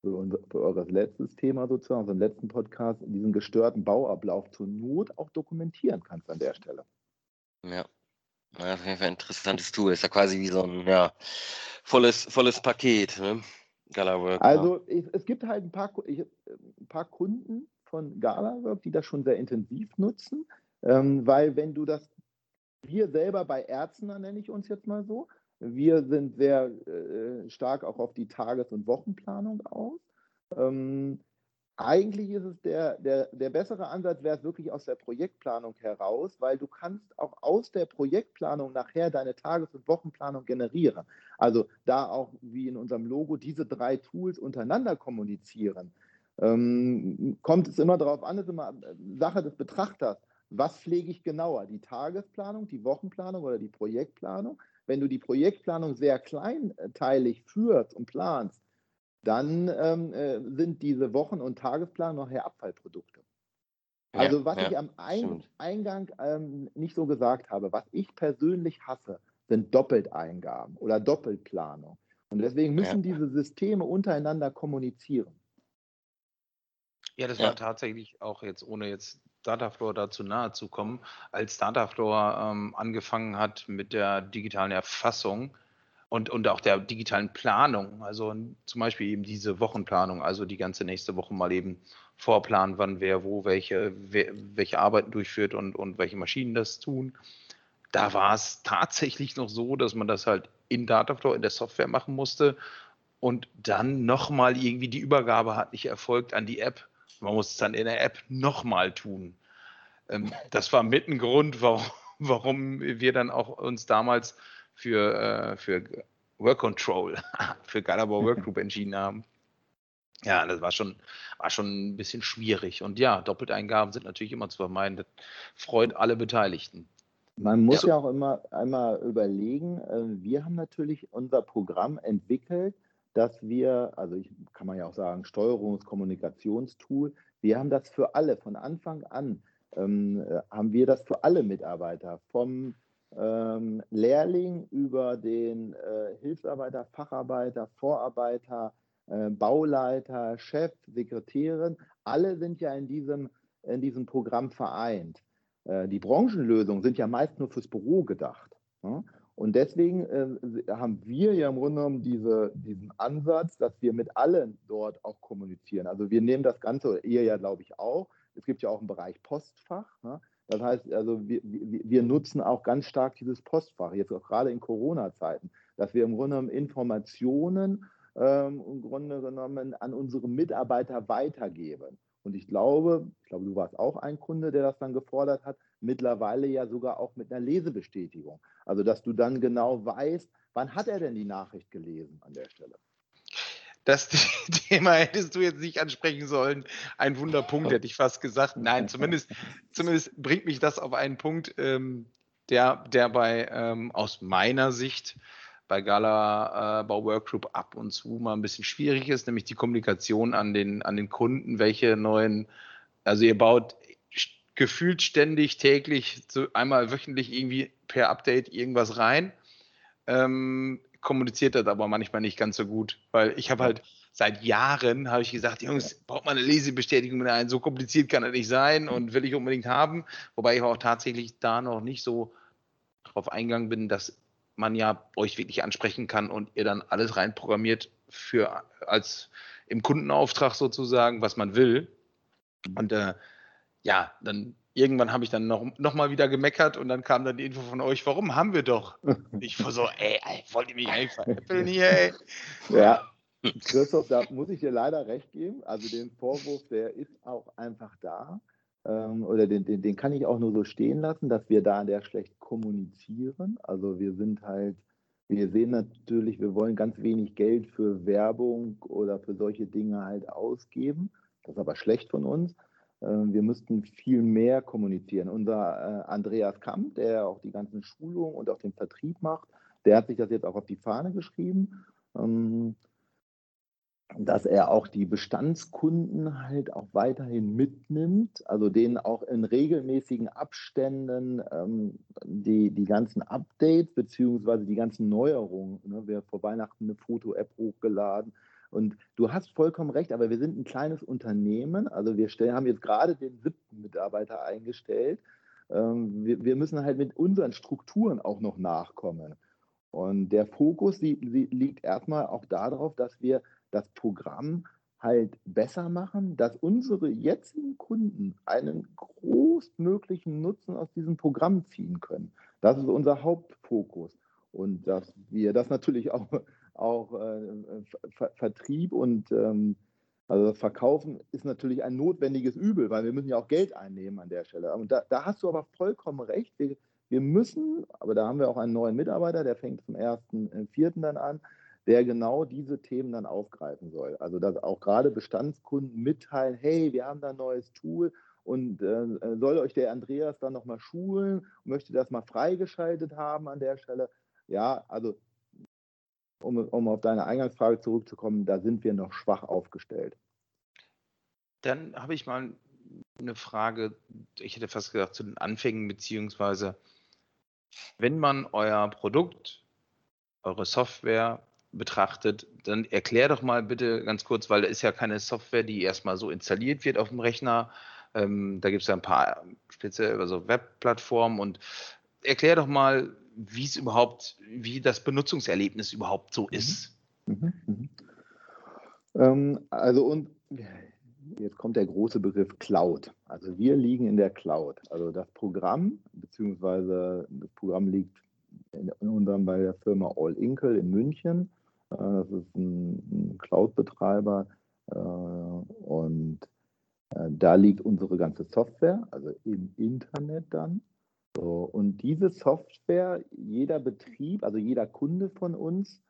für, unser, für eures letztes Thema sozusagen, unseren letzten Podcast, diesen gestörten Bauablauf zur Not auch dokumentieren kannst an der Stelle. Ja. Ja, auf jeden Fall ein interessantes Tool. Ist ja quasi wie so ein ja, volles, volles Paket. Ne? Galawork. Also ich, es gibt halt ein paar, ich, ein paar Kunden von Galawork, die das schon sehr intensiv nutzen, ähm, weil wenn du das, wir selber bei Ärzten, nenne ich uns jetzt mal so, wir sind sehr äh, stark auch auf die Tages- und Wochenplanung aus. Ähm, eigentlich ist es der, der, der bessere Ansatz, wäre es wirklich aus der Projektplanung heraus, weil du kannst auch aus der Projektplanung nachher deine Tages- und Wochenplanung generieren. Also da auch wie in unserem Logo diese drei Tools untereinander kommunizieren. Ähm, kommt es immer darauf an, ist immer Sache des Betrachters. Was pflege ich genauer? Die Tagesplanung, die Wochenplanung oder die Projektplanung? Wenn du die Projektplanung sehr kleinteilig führst und planst, dann ähm, äh, sind diese Wochen- und Tagesplan nachher Abfallprodukte. Also was ja, ich am Ein Eingang ähm, nicht so gesagt habe, was ich persönlich hasse, sind Doppelteingaben oder Doppelplanung. Und deswegen müssen ja. diese Systeme untereinander kommunizieren. Ja, das war tatsächlich auch jetzt, ohne jetzt Datafloor dazu nahe zu kommen, als Datafloor ähm, angefangen hat mit der digitalen Erfassung, und, und auch der digitalen Planung. Also zum Beispiel eben diese Wochenplanung, also die ganze nächste Woche mal eben vorplanen, wann wer wo welche, wer, welche Arbeiten durchführt und, und welche Maschinen das tun. Da war es tatsächlich noch so, dass man das halt in Dataflow, in der Software machen musste und dann nochmal irgendwie die Übergabe hat nicht erfolgt an die App. Man muss es dann in der App nochmal tun. Ähm, das war mit ein Grund, warum, warum wir dann auch uns damals für, äh, für Work Control, für Galabor Workgroup entschieden haben. Ja, das war schon, war schon ein bisschen schwierig. Und ja, Doppelteingaben sind natürlich immer zu vermeiden. Das freut alle Beteiligten. Man muss ja, ja auch immer einmal überlegen, äh, wir haben natürlich unser Programm entwickelt, dass wir, also ich, kann man ja auch sagen, Steuerungs-Kommunikationstool, wir haben das für alle, von Anfang an ähm, äh, haben wir das für alle Mitarbeiter, vom ähm, Lehrling über den äh, Hilfsarbeiter, Facharbeiter, Vorarbeiter, äh, Bauleiter, Chef, Sekretärin, alle sind ja in diesem, in diesem Programm vereint. Äh, die Branchenlösungen sind ja meist nur fürs Büro gedacht. Ja? Und deswegen äh, haben wir ja im Grunde genommen diese, diesen Ansatz, dass wir mit allen dort auch kommunizieren. Also wir nehmen das Ganze, ihr ja glaube ich auch, es gibt ja auch einen Bereich Postfach. Ne? Das heißt, also wir, wir, wir, nutzen auch ganz stark dieses Postfach, jetzt auch gerade in Corona-Zeiten, dass wir im Grunde genommen Informationen ähm, im Grunde genommen an unsere Mitarbeiter weitergeben. Und ich glaube, ich glaube, du warst auch ein Kunde, der das dann gefordert hat, mittlerweile ja sogar auch mit einer Lesebestätigung. Also, dass du dann genau weißt, wann hat er denn die Nachricht gelesen an der Stelle. Das Thema hättest du jetzt nicht ansprechen sollen. Ein Wunderpunkt, hätte ich fast gesagt. Nein, zumindest, zumindest bringt mich das auf einen Punkt, ähm, der, der bei ähm, aus meiner Sicht bei Gala äh, Bau Workgroup ab und zu mal ein bisschen schwierig ist, nämlich die Kommunikation an den, an den Kunden, welche neuen, also ihr baut gefühlt ständig, täglich, so einmal wöchentlich irgendwie per Update irgendwas rein. Ähm, kommuniziert das aber manchmal nicht ganz so gut, weil ich habe halt seit Jahren habe ich gesagt, Jungs, braucht man eine Lesebestätigung mit ein, so kompliziert kann das nicht sein und will ich unbedingt haben, wobei ich auch tatsächlich da noch nicht so drauf eingegangen bin, dass man ja euch wirklich ansprechen kann und ihr dann alles reinprogrammiert für als im Kundenauftrag sozusagen, was man will. Und äh, ja, dann irgendwann habe ich dann noch, noch mal wieder gemeckert und dann kam dann die Info von euch, warum haben wir doch? Ich war so, ey, ey wollt ihr mich einfach äppeln hier, ey? Ja, Christoph, da muss ich dir leider recht geben. Also den Vorwurf, der ist auch einfach da ähm, oder den, den, den kann ich auch nur so stehen lassen, dass wir da der schlecht kommunizieren. Also wir sind halt, wir sehen natürlich, wir wollen ganz wenig Geld für Werbung oder für solche Dinge halt ausgeben. Das ist aber schlecht von uns. Ähm, wir müssten viel mehr kommunizieren. Unser äh, Andreas Kamp, der auch die ganzen Schulungen und auch den Vertrieb macht, der hat sich das jetzt auch auf die Fahne geschrieben. Ähm, dass er auch die Bestandskunden halt auch weiterhin mitnimmt, also denen auch in regelmäßigen Abständen ähm, die, die ganzen Updates beziehungsweise die ganzen Neuerungen, ne, wir vor Weihnachten eine Foto-App hochgeladen und du hast vollkommen recht, aber wir sind ein kleines Unternehmen, also wir stellen, haben jetzt gerade den siebten Mitarbeiter eingestellt, ähm, wir, wir müssen halt mit unseren Strukturen auch noch nachkommen. Und der Fokus liegt erstmal auch darauf, dass wir das Programm halt besser machen, dass unsere jetzigen Kunden einen großmöglichen Nutzen aus diesem Programm ziehen können. Das ist unser Hauptfokus. Und dass wir das natürlich auch, auch äh, Ver Vertrieb und ähm, also Verkaufen ist natürlich ein notwendiges Übel, weil wir müssen ja auch Geld einnehmen an der Stelle. Und da, da hast du aber vollkommen recht. Wir, wir müssen, aber da haben wir auch einen neuen Mitarbeiter, der fängt zum 1.4. dann an, der genau diese Themen dann aufgreifen soll. Also dass auch gerade Bestandskunden mitteilen, hey, wir haben da ein neues Tool und äh, soll euch der Andreas dann nochmal schulen, möchte das mal freigeschaltet haben an der Stelle. Ja, also um, um auf deine Eingangsfrage zurückzukommen, da sind wir noch schwach aufgestellt. Dann habe ich mal eine Frage, ich hätte fast gesagt, zu den Anfängen, beziehungsweise wenn man euer Produkt, eure Software betrachtet, dann erklär doch mal bitte ganz kurz, weil da ist ja keine Software, die erstmal so installiert wird auf dem Rechner. Ähm, da gibt es ja ein paar spezielle also Webplattformen und erklär doch mal, wie es überhaupt, wie das Benutzungserlebnis überhaupt so mhm. ist. Mhm, mhm. Ähm, also und jetzt kommt der große Begriff Cloud. Also wir liegen in der Cloud. Also das Programm, beziehungsweise das Programm liegt in unserem bei der Firma All Inkle in München. Äh, das ist ein, ein Cloud-Betreiber äh, und äh, da liegt unsere ganze Software, also im Internet dann. Und diese Software, jeder Betrieb, also jeder Kunde von uns,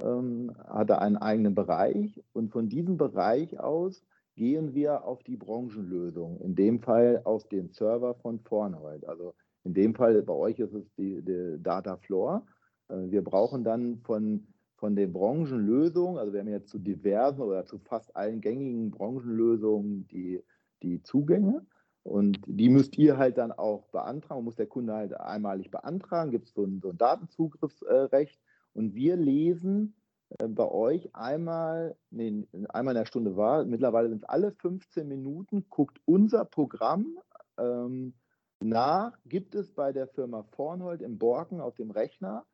ähm, hat einen eigenen Bereich und von diesem Bereich aus gehen wir auf die Branchenlösung, in dem Fall auf den Server von Vornhold. Also In dem Fall bei euch ist es die, die Data Floor. Äh, wir brauchen dann von, von den Branchenlösungen, also wir haben jetzt zu diversen oder zu fast allen gängigen Branchenlösungen die, die Zugänge. Und die müsst ihr halt dann auch beantragen, muss der Kunde halt einmalig beantragen, gibt es so ein, so ein Datenzugriffsrecht. Und wir lesen äh, bei euch einmal, nee, einmal in der Stunde war, mittlerweile sind es alle 15 Minuten, guckt unser Programm ähm, nach, gibt es bei der Firma Vornhold im Borken auf dem Rechner,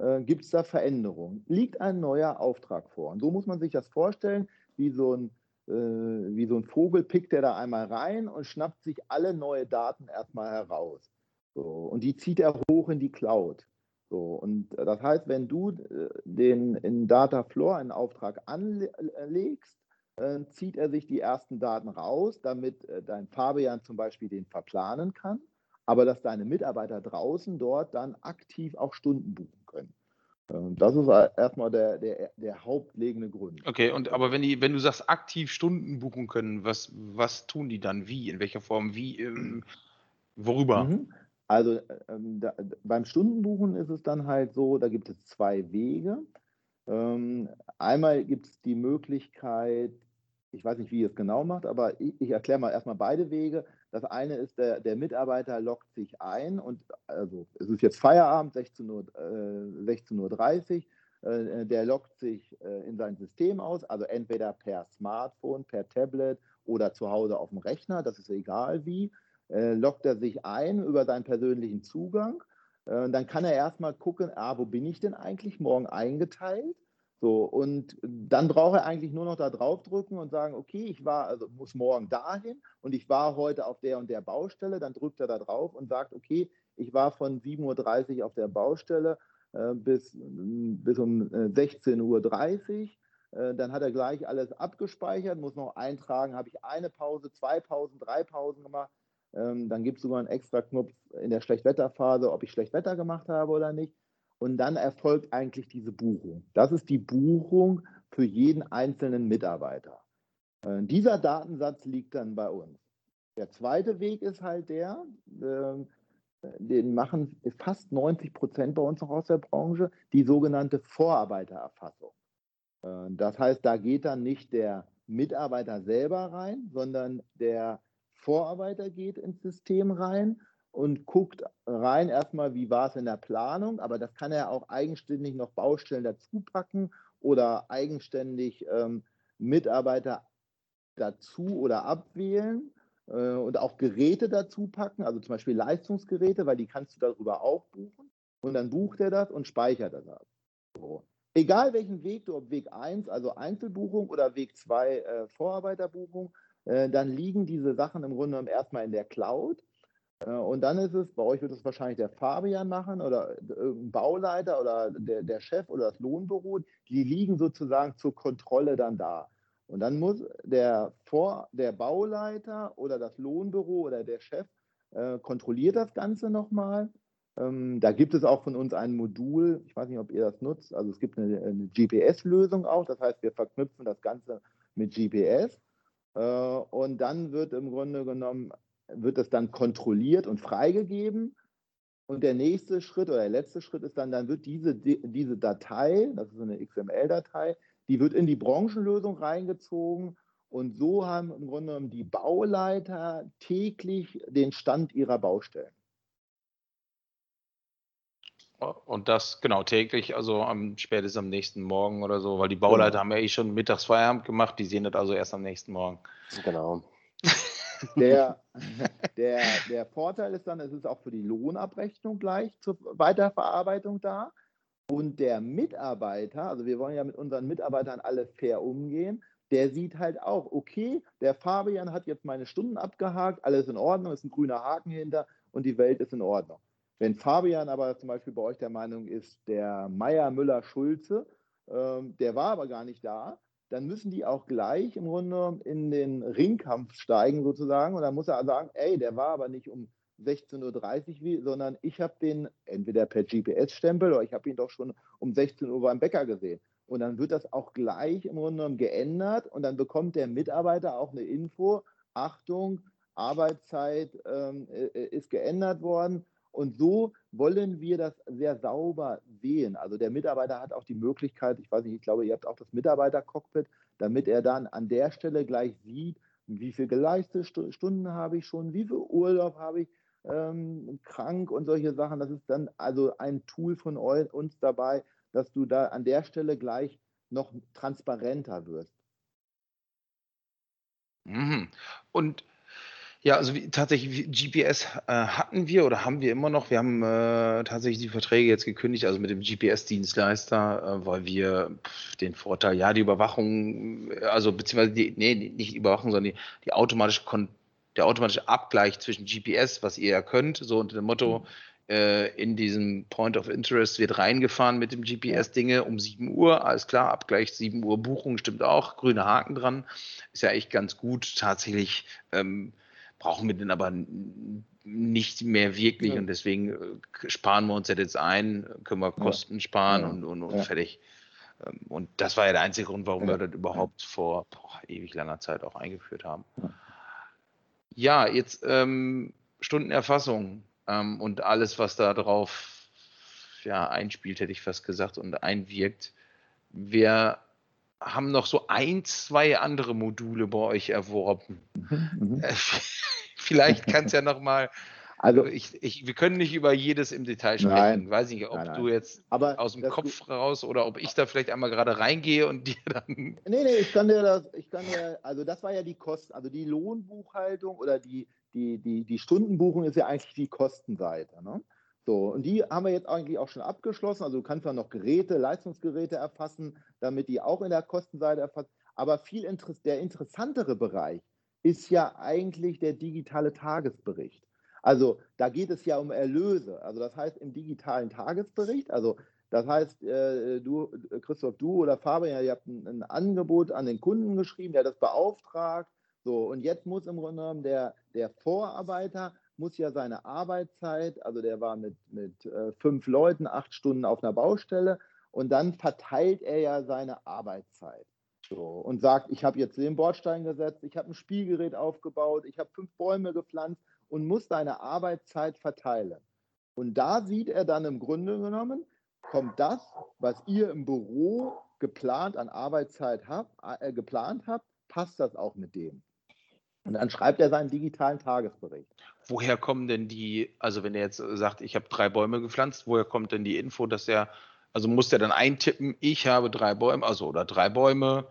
äh, gibt es da Veränderungen? Liegt ein neuer Auftrag vor? Und so muss man sich das vorstellen, wie so ein, wie so ein Vogel pickt der da einmal rein und schnappt sich alle neue Daten erstmal heraus. So, und die zieht er hoch in die Cloud. So, und das heißt, wenn du äh, den in Datafloor einen Auftrag anlegst, äh, zieht er sich die ersten Daten raus, damit äh, dein Fabian zum Beispiel den verplanen kann, aber dass deine Mitarbeiter draußen dort dann aktiv auch Stunden buchen können. Ähm, das ist erstmal der, der, der hauptlegende Grund. Okay, und aber wenn die, wenn du sagst, aktiv Stunden buchen können, was, was tun die dann? Wie? In welcher Form? Wie? Ähm, worüber? Mhm. Also ähm, da, beim Stundenbuchen ist es dann halt so, da gibt es zwei Wege. Ähm, einmal gibt es die Möglichkeit, ich weiß nicht, wie ihr es genau macht, aber ich, ich erkläre mal erstmal beide Wege. Das eine ist, der, der Mitarbeiter loggt sich ein und also es ist jetzt Feierabend, 16.30 Uhr, äh, 16 Uhr äh, der loggt sich äh, in sein System aus, also entweder per Smartphone, per Tablet oder zu Hause auf dem Rechner, das ist egal wie äh, loggt er sich ein über seinen persönlichen Zugang. Äh, dann kann er erstmal gucken, ah, wo bin ich denn eigentlich morgen eingeteilt? So, und dann braucht er eigentlich nur noch da drauf drücken und sagen, okay, ich war, also muss morgen dahin und ich war heute auf der und der Baustelle. Dann drückt er da drauf und sagt, okay, ich war von 7.30 Uhr auf der Baustelle äh, bis, bis um 16.30 Uhr. Äh, dann hat er gleich alles abgespeichert, muss noch eintragen, habe ich eine Pause, zwei Pausen, drei Pausen gemacht. Ähm, dann gibt es sogar einen extra Knopf in der Schlechtwetterphase, ob ich Schlechtwetter gemacht habe oder nicht. Und dann erfolgt eigentlich diese Buchung. Das ist die Buchung für jeden einzelnen Mitarbeiter. Äh, dieser Datensatz liegt dann bei uns. Der zweite Weg ist halt der, äh, den machen fast 90 Prozent bei uns noch aus der Branche, die sogenannte Vorarbeitererfassung. Äh, das heißt, da geht dann nicht der Mitarbeiter selber rein, sondern der Vorarbeiter geht ins System rein und guckt rein erstmal, wie war es in der Planung, aber das kann er auch eigenständig noch Baustellen dazu packen oder eigenständig ähm, Mitarbeiter dazu oder abwählen äh, und auch Geräte dazu packen, also zum Beispiel Leistungsgeräte, weil die kannst du darüber auch buchen und dann bucht er das und speichert er das. So. Egal welchen Weg du, ob Weg 1, also Einzelbuchung oder Weg 2, äh, Vorarbeiterbuchung, äh, dann liegen diese Sachen im Grunde genommen erstmal in der Cloud. Äh, und dann ist es, bei euch wird es wahrscheinlich der Fabian machen oder irgendein Bauleiter oder der, der Chef oder das Lohnbüro, die liegen sozusagen zur Kontrolle dann da. Und dann muss der, Vor-, der Bauleiter oder das Lohnbüro oder der Chef äh, kontrolliert das Ganze nochmal. Ähm, da gibt es auch von uns ein Modul, ich weiß nicht, ob ihr das nutzt, also es gibt eine, eine GPS-Lösung auch, das heißt, wir verknüpfen das Ganze mit GPS äh, und dann wird im Grunde genommen, wird es dann kontrolliert und freigegeben. Und der nächste Schritt oder der letzte Schritt ist dann, dann wird diese, diese Datei, das ist eine XML-Datei, die wird in die Branchenlösung reingezogen. Und so haben im Grunde genommen die Bauleiter täglich den Stand ihrer Baustellen. Und das genau täglich, also am spätestens am nächsten Morgen oder so, weil die Bauleiter genau. haben ja eh schon mittags Feierabend gemacht, die sehen das also erst am nächsten Morgen. Genau. Der, der, der Vorteil ist dann, es ist auch für die Lohnabrechnung gleich zur Weiterverarbeitung da. Und der Mitarbeiter, also wir wollen ja mit unseren Mitarbeitern alle fair umgehen, der sieht halt auch, okay, der Fabian hat jetzt meine Stunden abgehakt, alles in Ordnung, ist ein grüner Haken hinter und die Welt ist in Ordnung. Wenn Fabian aber zum Beispiel bei euch der Meinung ist, der Meier Müller Schulze, ähm, der war aber gar nicht da, dann müssen die auch gleich im Grunde in den Ringkampf steigen sozusagen. Und dann muss er sagen, ey, der war aber nicht um 16.30 Uhr, sondern ich habe den entweder per GPS-Stempel oder ich habe ihn doch schon um 16 Uhr beim Bäcker gesehen. Und dann wird das auch gleich im Grunde genommen geändert und dann bekommt der Mitarbeiter auch eine Info, Achtung, Arbeitszeit ähm, äh, ist geändert worden und so wollen wir das sehr sauber sehen. Also der Mitarbeiter hat auch die Möglichkeit, ich weiß nicht, ich glaube, ihr habt auch das Mitarbeitercockpit, damit er dann an der Stelle gleich sieht, wie viele geleistete Stunden habe ich schon, wie viel Urlaub habe ich, ähm, krank und solche Sachen. Das ist dann also ein Tool von uns dabei, dass du da an der Stelle gleich noch transparenter wirst. Mhm. Und ja, also wie, tatsächlich GPS äh, hatten wir oder haben wir immer noch. Wir haben äh, tatsächlich die Verträge jetzt gekündigt, also mit dem GPS-Dienstleister, äh, weil wir pff, den Vorteil, ja, die Überwachung, also beziehungsweise die, nee, nicht die Überwachung, sondern die, die automatische Kon der automatische Abgleich zwischen GPS, was ihr ja könnt, so unter dem Motto, mhm. äh, in diesem Point of Interest wird reingefahren mit dem GPS-Dinge um 7 Uhr, alles klar, Abgleich 7 Uhr Buchung stimmt auch, grüne Haken dran, ist ja echt ganz gut. Tatsächlich ähm, brauchen wir den aber nicht mehr wirklich ja. und deswegen äh, sparen wir uns jetzt ein, können wir Kosten ja. sparen ja. und, und, und fertig. Ähm, und das war ja der einzige Grund, warum wir das überhaupt vor boah, ewig langer Zeit auch eingeführt haben. Ja, jetzt ähm, Stundenerfassung ähm, und alles, was da drauf ja, einspielt, hätte ich fast gesagt, und einwirkt. Wir haben noch so ein, zwei andere Module bei euch erworben. Mhm, mhm. Äh, vielleicht kann es ja noch mal. Also ich, ich, wir können nicht über jedes im Detail sprechen. Nein, Weiß nicht, ob nein, nein. du jetzt Aber aus dem Kopf du, raus oder ob ich da vielleicht einmal gerade reingehe und dir dann. Nee, nee, ich kann dir das, ich kann dir, also das war ja die Kosten, also die Lohnbuchhaltung oder die, die, die, die Stundenbuchung ist ja eigentlich die Kostenseite. Ne? So, und die haben wir jetzt eigentlich auch schon abgeschlossen. Also du kannst dann noch Geräte, Leistungsgeräte erfassen, damit die auch in der Kostenseite erfasst. Aber viel Inter der interessantere Bereich ist ja eigentlich der digitale Tagesbericht. Also da geht es ja um Erlöse. Also das heißt im digitalen Tagesbericht, also das heißt, äh, du, Christoph, du oder Fabian, ihr habt ein, ein, Angebot an den Kunden geschrieben, der das beauftragt. So, und jetzt muss im Grunde genommen der, der Vorarbeiter muss ja seine Arbeitszeit, also der war mit, mit äh, fünf Leuten, acht Stunden auf einer Baustelle und dann verteilt er ja seine Arbeitszeit. So, und sagt, ich habe jetzt den Bordstein gesetzt, ich habe ein Spielgerät aufgebaut, ich habe fünf Bäume gepflanzt und muss seine Arbeitszeit verteilen. Und da sieht er dann im Grunde genommen, kommt das, was ihr im Büro geplant an Arbeitszeit habt, äh, geplant habt, passt das auch mit dem. Und dann schreibt er seinen digitalen Tagesbericht. Woher kommen denn die, also wenn er jetzt sagt, ich habe drei Bäume gepflanzt, woher kommt denn die Info, dass er, also muss der dann eintippen, ich habe drei Bäume, also oder drei Bäume,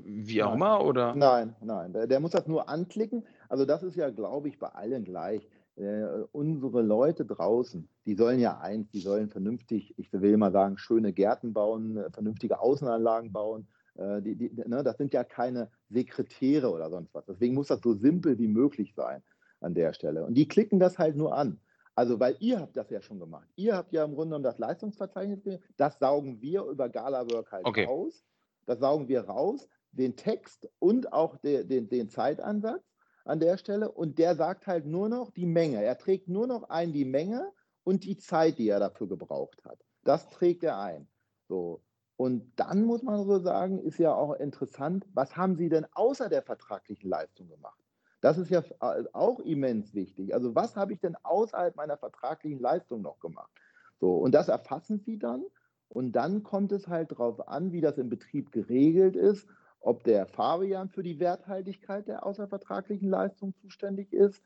wie auch immer, oder? Nein, nein, der, der, muss das nur anklicken. Also das ist ja, glaube ich, bei allen gleich. Äh, unsere Leute draußen, die sollen ja eins, die sollen vernünftig, ich will mal sagen, schöne Gärten bauen, vernünftige Außenanlagen bauen äh, die, die, ne, das sind ja keine Sekretäre oder sonst was. Deswegen muss das so simpel wie möglich sein an der Stelle. Und die klicken das halt nur an. Also, weil ihr habt das ja schon gemacht. Ihr habt ja im Grunde genommen das Leistungsverzeichnis, das saugen wir über GalaWork halt okay. raus. Das saugen wir raus, den Text und auch de, den, den Zeitansatz an der Stelle. Und der sagt halt nur noch die Menge. Er trägt nur noch ein die Menge und die Zeit, die er dafür gebraucht hat. Das trägt er ein. So. Und dann muss man so sagen, ist ja auch interessant, was haben Sie denn außer der vertraglichen Leistung gemacht? Das ist ja äh, auch immens wichtig. Also was habe ich denn außerhalb meiner vertraglichen Leistung noch gemacht? So, und das erfassen Sie dann. Und dann kommt es halt darauf an, wie das im Betrieb geregelt ist, ob der Fabian für die Werthaltigkeit der außervertraglichen Leistung zuständig ist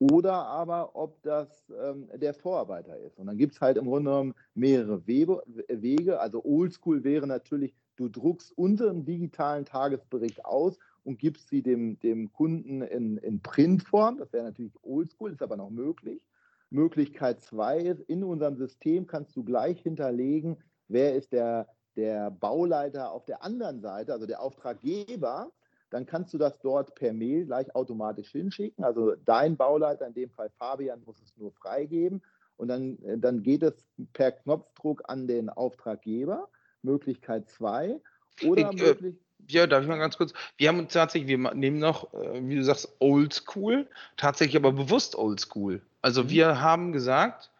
oder aber ob das ähm, der Vorarbeiter ist. Und dann gibt es halt im Grunde genommen mehrere Wege. Wege. Also Oldschool wäre natürlich, du druckst unseren digitalen Tagesbericht aus und gibst sie dem, dem Kunden in, in Printform. Das wäre natürlich Oldschool, ist aber noch möglich. Möglichkeit zwei ist, in unserem System kannst du gleich hinterlegen, wer ist der, der Bauleiter auf der anderen Seite, also der Auftraggeber dann kannst du das dort per Mail gleich automatisch hinschicken. Also dein Bauleiter, in dem Fall Fabian, muss es nur freigeben. Und dann, äh, dann geht es per Knopfdruck an den Auftraggeber, Möglichkeit 2. Oder ich, möglich. Ja, darf ich mal ganz kurz? Wir haben uns tatsächlich, wir nehmen noch, äh, wie du sagst, oldschool, tatsächlich aber bewusst oldschool. Also mhm. wir haben gesagt,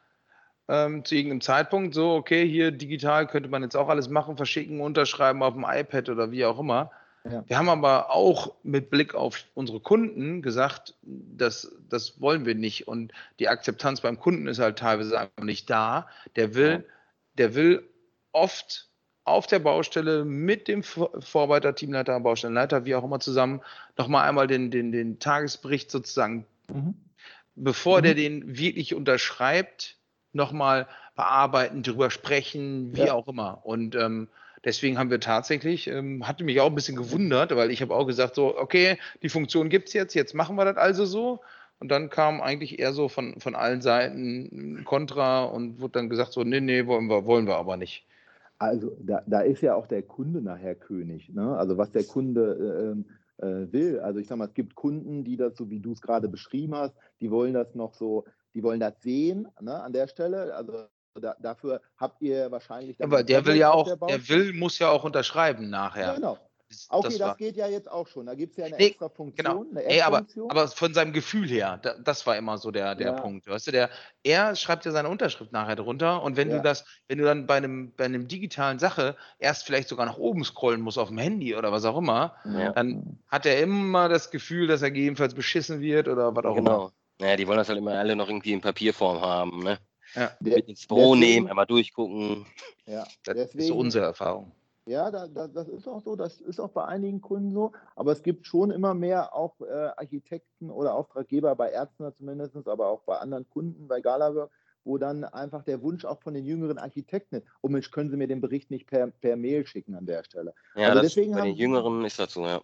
ähm, zu irgendeinem Zeitpunkt, so, okay, hier digital könnte man jetzt auch alles machen, verschicken, unterschreiben auf dem iPad oder wie auch immer. Ja. Wir haben aber auch mit Blick auf unsere Kunden gesagt, dass, das wollen wir nicht. Und die Akzeptanz beim Kunden ist halt teilweise einfach nicht da. Der will, ja. der will oft auf der Baustelle mit dem Vorarbeiter, Teamleiter, Baustellenleiter, wie auch immer zusammen, nochmal einmal den, den, den Tagesbericht sozusagen, mhm. bevor mhm. der den wirklich unterschreibt, nochmal bearbeiten, drüber sprechen, wie ja. auch immer. Und ähm, deswegen haben wir tatsächlich, ähm, hatte mich auch ein bisschen gewundert, weil ich habe auch gesagt, so, okay, die Funktion gibt es jetzt, jetzt machen wir das also so. Und dann kam eigentlich eher so von, von allen Seiten Kontra und wurde dann gesagt, so, nee, nee, wollen wir, wollen wir aber nicht. Also da, da ist ja auch der Kunde nachher König. Ne? Also was der Kunde äh, äh, will. Also ich sage mal, es gibt Kunden, die das, so wie du es gerade beschrieben hast, die wollen das noch so, die wollen das sehen ne, an der Stelle. Also da, dafür habt ihr wahrscheinlich. Aber der will ja auch, der will, muss ja auch unterschreiben nachher. Ja, genau. Okay, das, das geht ja jetzt auch schon. Da gibt es ja eine nee, extra Funktion. Genau. Eine nee, aber, aber von seinem Gefühl her, da, das war immer so der, der ja. Punkt. Weißt du, der, er schreibt ja seine Unterschrift nachher drunter und wenn ja. du das, wenn du dann bei einem, bei einem digitalen Sache erst vielleicht sogar nach oben scrollen musst auf dem Handy oder was auch immer, ja. dann hat er immer das Gefühl, dass er gegebenenfalls beschissen wird oder was auch genau. immer. Genau. Naja, die wollen das halt immer alle noch irgendwie in Papierform haben, ne? Ja. Mit ins Büro nehmen, einmal durchgucken. Ja, das deswegen, ist so unsere Erfahrung. Ja, da, da, das ist auch so, das ist auch bei einigen Kunden so, aber es gibt schon immer mehr auch äh, Architekten oder Auftraggeber bei Ärzten zumindest, aber auch bei anderen Kunden, bei Galawork, wo dann einfach der Wunsch auch von den jüngeren Architekten ist, oh Mensch, können Sie mir den Bericht nicht per, per Mail schicken an der Stelle. Ja, also deswegen bei den Jüngeren ist das so, ja.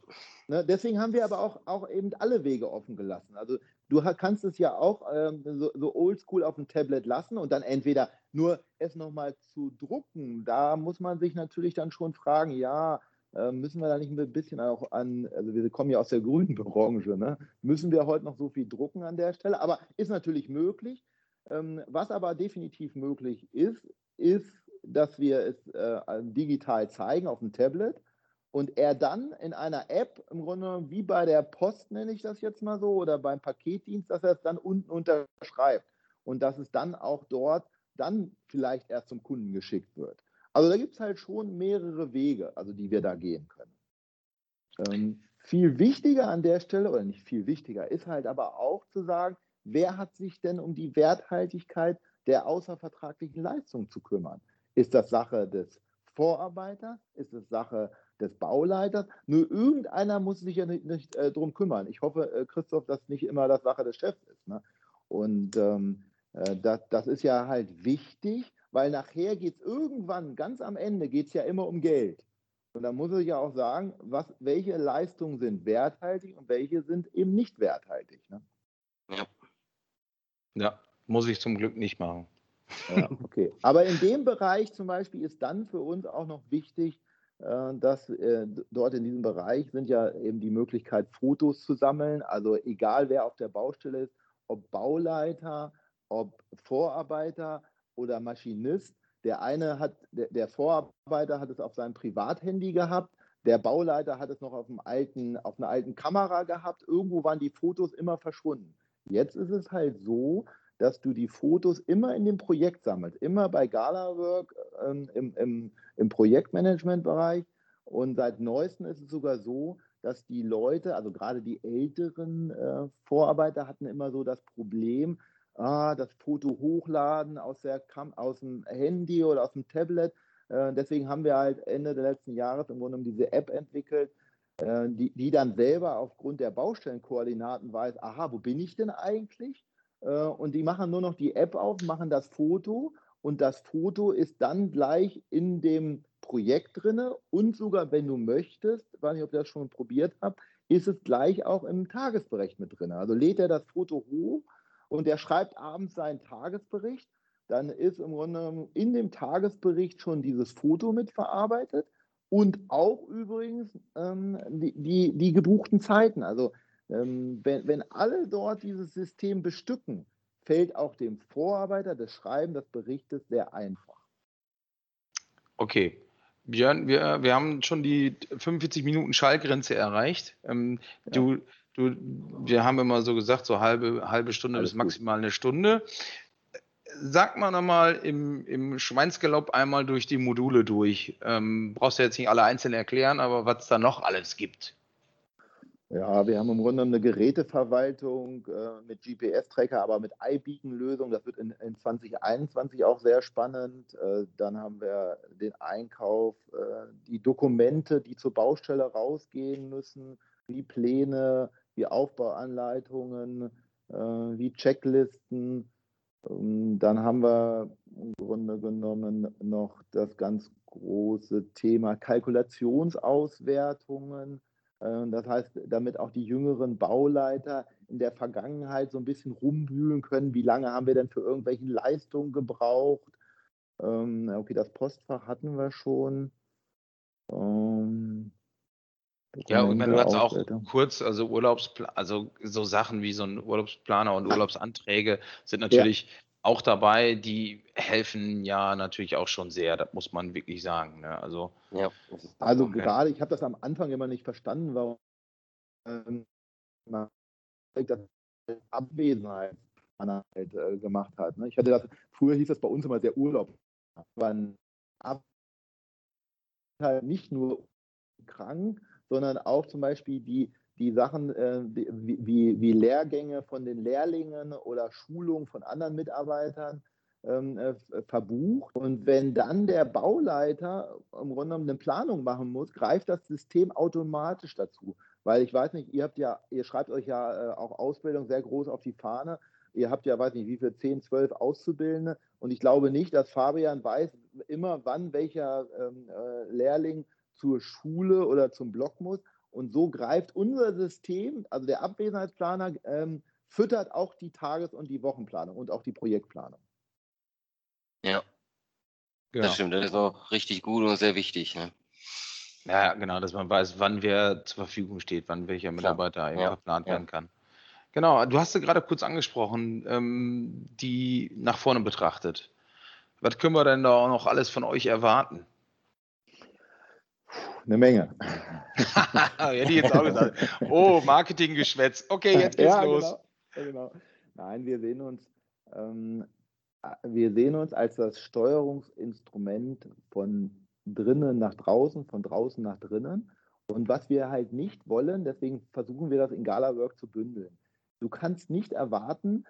Ne, deswegen haben wir aber auch, auch eben alle Wege offen gelassen. Also du kannst es ja auch ähm, so, so oldschool auf dem Tablet lassen und dann entweder nur es nochmal zu drucken. Da muss man sich natürlich dann schon fragen, ja, äh, müssen wir da nicht ein bisschen auch an, also wir kommen ja aus der grünen Branche, ne? müssen wir heute noch so viel drucken an der Stelle? Aber ist natürlich möglich. Ähm, was aber definitiv möglich ist, ist, dass wir es äh, digital zeigen auf dem Tablet und er dann in einer App, im Grunde wie bei der Post nenne ich das jetzt mal so, oder beim Paketdienst, dass er es dann unten unterschreibt und dass es dann auch dort dann vielleicht erst zum Kunden geschickt wird. Also da gibt es halt schon mehrere Wege, also die wir da gehen können. Ähm, viel wichtiger an der Stelle, oder nicht viel wichtiger, ist halt aber auch zu sagen, wer hat sich denn um die Werthaltigkeit der außervertraglichen Leistung zu kümmern? Ist das Sache des Vorarbeiters? Ist es Sache des Bauleiters? Nur irgendeiner muss sich ja nicht, nicht äh, drum kümmern. Ich hoffe, äh, Christoph, dass nicht immer das Sache des Chefs ist. Ne? Und ähm, äh, das, das ist ja halt wichtig, weil nachher geht es irgendwann, ganz am Ende, geht es ja immer um Geld. Und da muss ich ja auch sagen, was, welche Leistungen sind werthaltig und welche sind eben nicht werthaltig. Ne? Ja. Ja, muss ich zum Glück nicht machen. Ja, okay. Aber in dem Bereich zum Beispiel ist dann für uns auch noch wichtig, äh, dass äh, dort in diesem Bereich sind ja eben die Möglichkeit, Fotos zu sammeln. Also egal wer auf der Baustelle ist, ob Bauleiter, ob Vorarbeiter oder Maschinist. Der eine hat, der, der Vorarbeiter hat es auf seinem Privathandy gehabt, der Bauleiter hat es noch auf, einem alten, auf einer alten Kamera gehabt. Irgendwo waren die Fotos immer verschwunden. Jetzt ist es halt so, dass du die Fotos immer in dem Projekt sammelst, immer bei Galawork ähm, im, im, im Projektmanagement-Bereich. Und seit neuestem ist es sogar so, dass die Leute, also gerade die älteren äh, Vorarbeiter, hatten immer so das Problem, ah, das Foto hochladen aus, der aus dem Handy oder aus dem Tablet. Äh, deswegen haben wir halt Ende des letzten Jahres im Grunde diese App entwickelt, äh, die, die dann selber aufgrund der Baustellenkoordinaten weiß, aha, wo bin ich denn eigentlich? Äh, und die machen nur noch die App auf, machen das Foto und das Foto ist dann gleich in dem Projekt drin und sogar, wenn du möchtest, weiß nicht, ob ihr das schon probiert habt, ist es gleich auch im Tagesbericht mit drin. Also lädt er das Foto hoch und der schreibt abends seinen Tagesbericht, dann ist im Grunde in dem Tagesbericht schon dieses Foto mitverarbeitet und auch übrigens ähm, die, die, die, gebuchten Zeiten. Also ähm, wenn, wenn alle dort dieses System bestücken, fällt auch dem Vorarbeiter das Schreiben des Berichtes sehr einfach. Okay. Björn, wir, wir haben schon die 45 Minuten Schallgrenze erreicht. Ähm, ja. Du Du, wir haben immer so gesagt, so halbe, halbe Stunde Alles bis maximal gut. eine Stunde. sag mal nochmal im, im Schweinsgalopp einmal durch die Module durch. Ähm, brauchst du jetzt nicht alle einzeln erklären, aber was es da noch alles gibt. Ja, wir haben im Grunde eine Geräteverwaltung äh, mit GPS-Tracker, aber mit iBeacon-Lösung. Das wird in, in 2021 auch sehr spannend. Äh, dann haben wir den Einkauf, äh, die Dokumente, die zur Baustelle rausgehen müssen, wie Pläne, wie Aufbauanleitungen, äh, wie Checklisten. Ähm, dann haben wir im Grunde genommen noch das ganz große Thema Kalkulationsauswertungen äh, das heißt, damit auch die jüngeren Bauleiter in der Vergangenheit so ein bisschen rumwühlen können, wie lange haben wir denn für irgendwelche Leistungen gebraucht. Ähm, okay, das Postfach hatten wir schon. Ähm, ja, und du hast auch kurz, also Urlaubsplan, also so Sachen wie so ein Urlaubsplaner und Urlaubsanträge sind natürlich ja auch dabei, die helfen ja natürlich auch schon sehr, das muss man wirklich sagen. Ne? Also, ja. also okay. gerade, ich habe das am Anfang immer nicht verstanden, warum ähm, man das Abwesenheit äh, gemacht hat. Ne? Ich hatte das, früher hieß das bei uns immer der Urlaub. Man halt nicht nur krank, sondern auch zum Beispiel die die Sachen äh, wie, wie, Lehrgänge von den Lehrlingen oder Schulungen von anderen Mitarbeitern ähm, äh, verbucht. Und wenn dann der Bauleiter im Grunde genommen eine Planung machen muss, greift das System automatisch dazu. Weil ich weiß nicht, ihr habt ja, ihr schreibt euch ja äh, auch Ausbildung sehr groß auf die Fahne. Ihr habt ja, weiß nicht, wie viel, 10, 12 Auszubildende. Und ich glaube nicht, dass Fabian weiß immer, wann welcher ähm, äh, Lehrling zur Schule oder zum Block muss. Und so greift unser System, also der Abwesenheitsplaner, ähm, füttert auch die Tages- und die Wochenplanung und auch die Projektplanung. Ja. Genau. Das stimmt, das ist auch richtig gut und sehr wichtig. Ne? Ja, genau, dass man weiß, wann wer zur Verfügung steht, wann welcher Mitarbeiter ja. verplant ja. werden kann. Genau, du hast ja gerade kurz angesprochen, ähm, die nach vorne betrachtet. Was können wir denn da auch noch alles von euch erwarten? Eine Menge. Hätte ich jetzt auch gesagt. Oh, Marketinggeschwätz. Okay, jetzt geht's ja, los. Genau, genau. Nein, wir sehen uns, ähm, wir sehen uns als das Steuerungsinstrument von drinnen nach draußen, von draußen nach drinnen. Und was wir halt nicht wollen, deswegen versuchen wir das in Galawork zu bündeln. Du kannst nicht erwarten,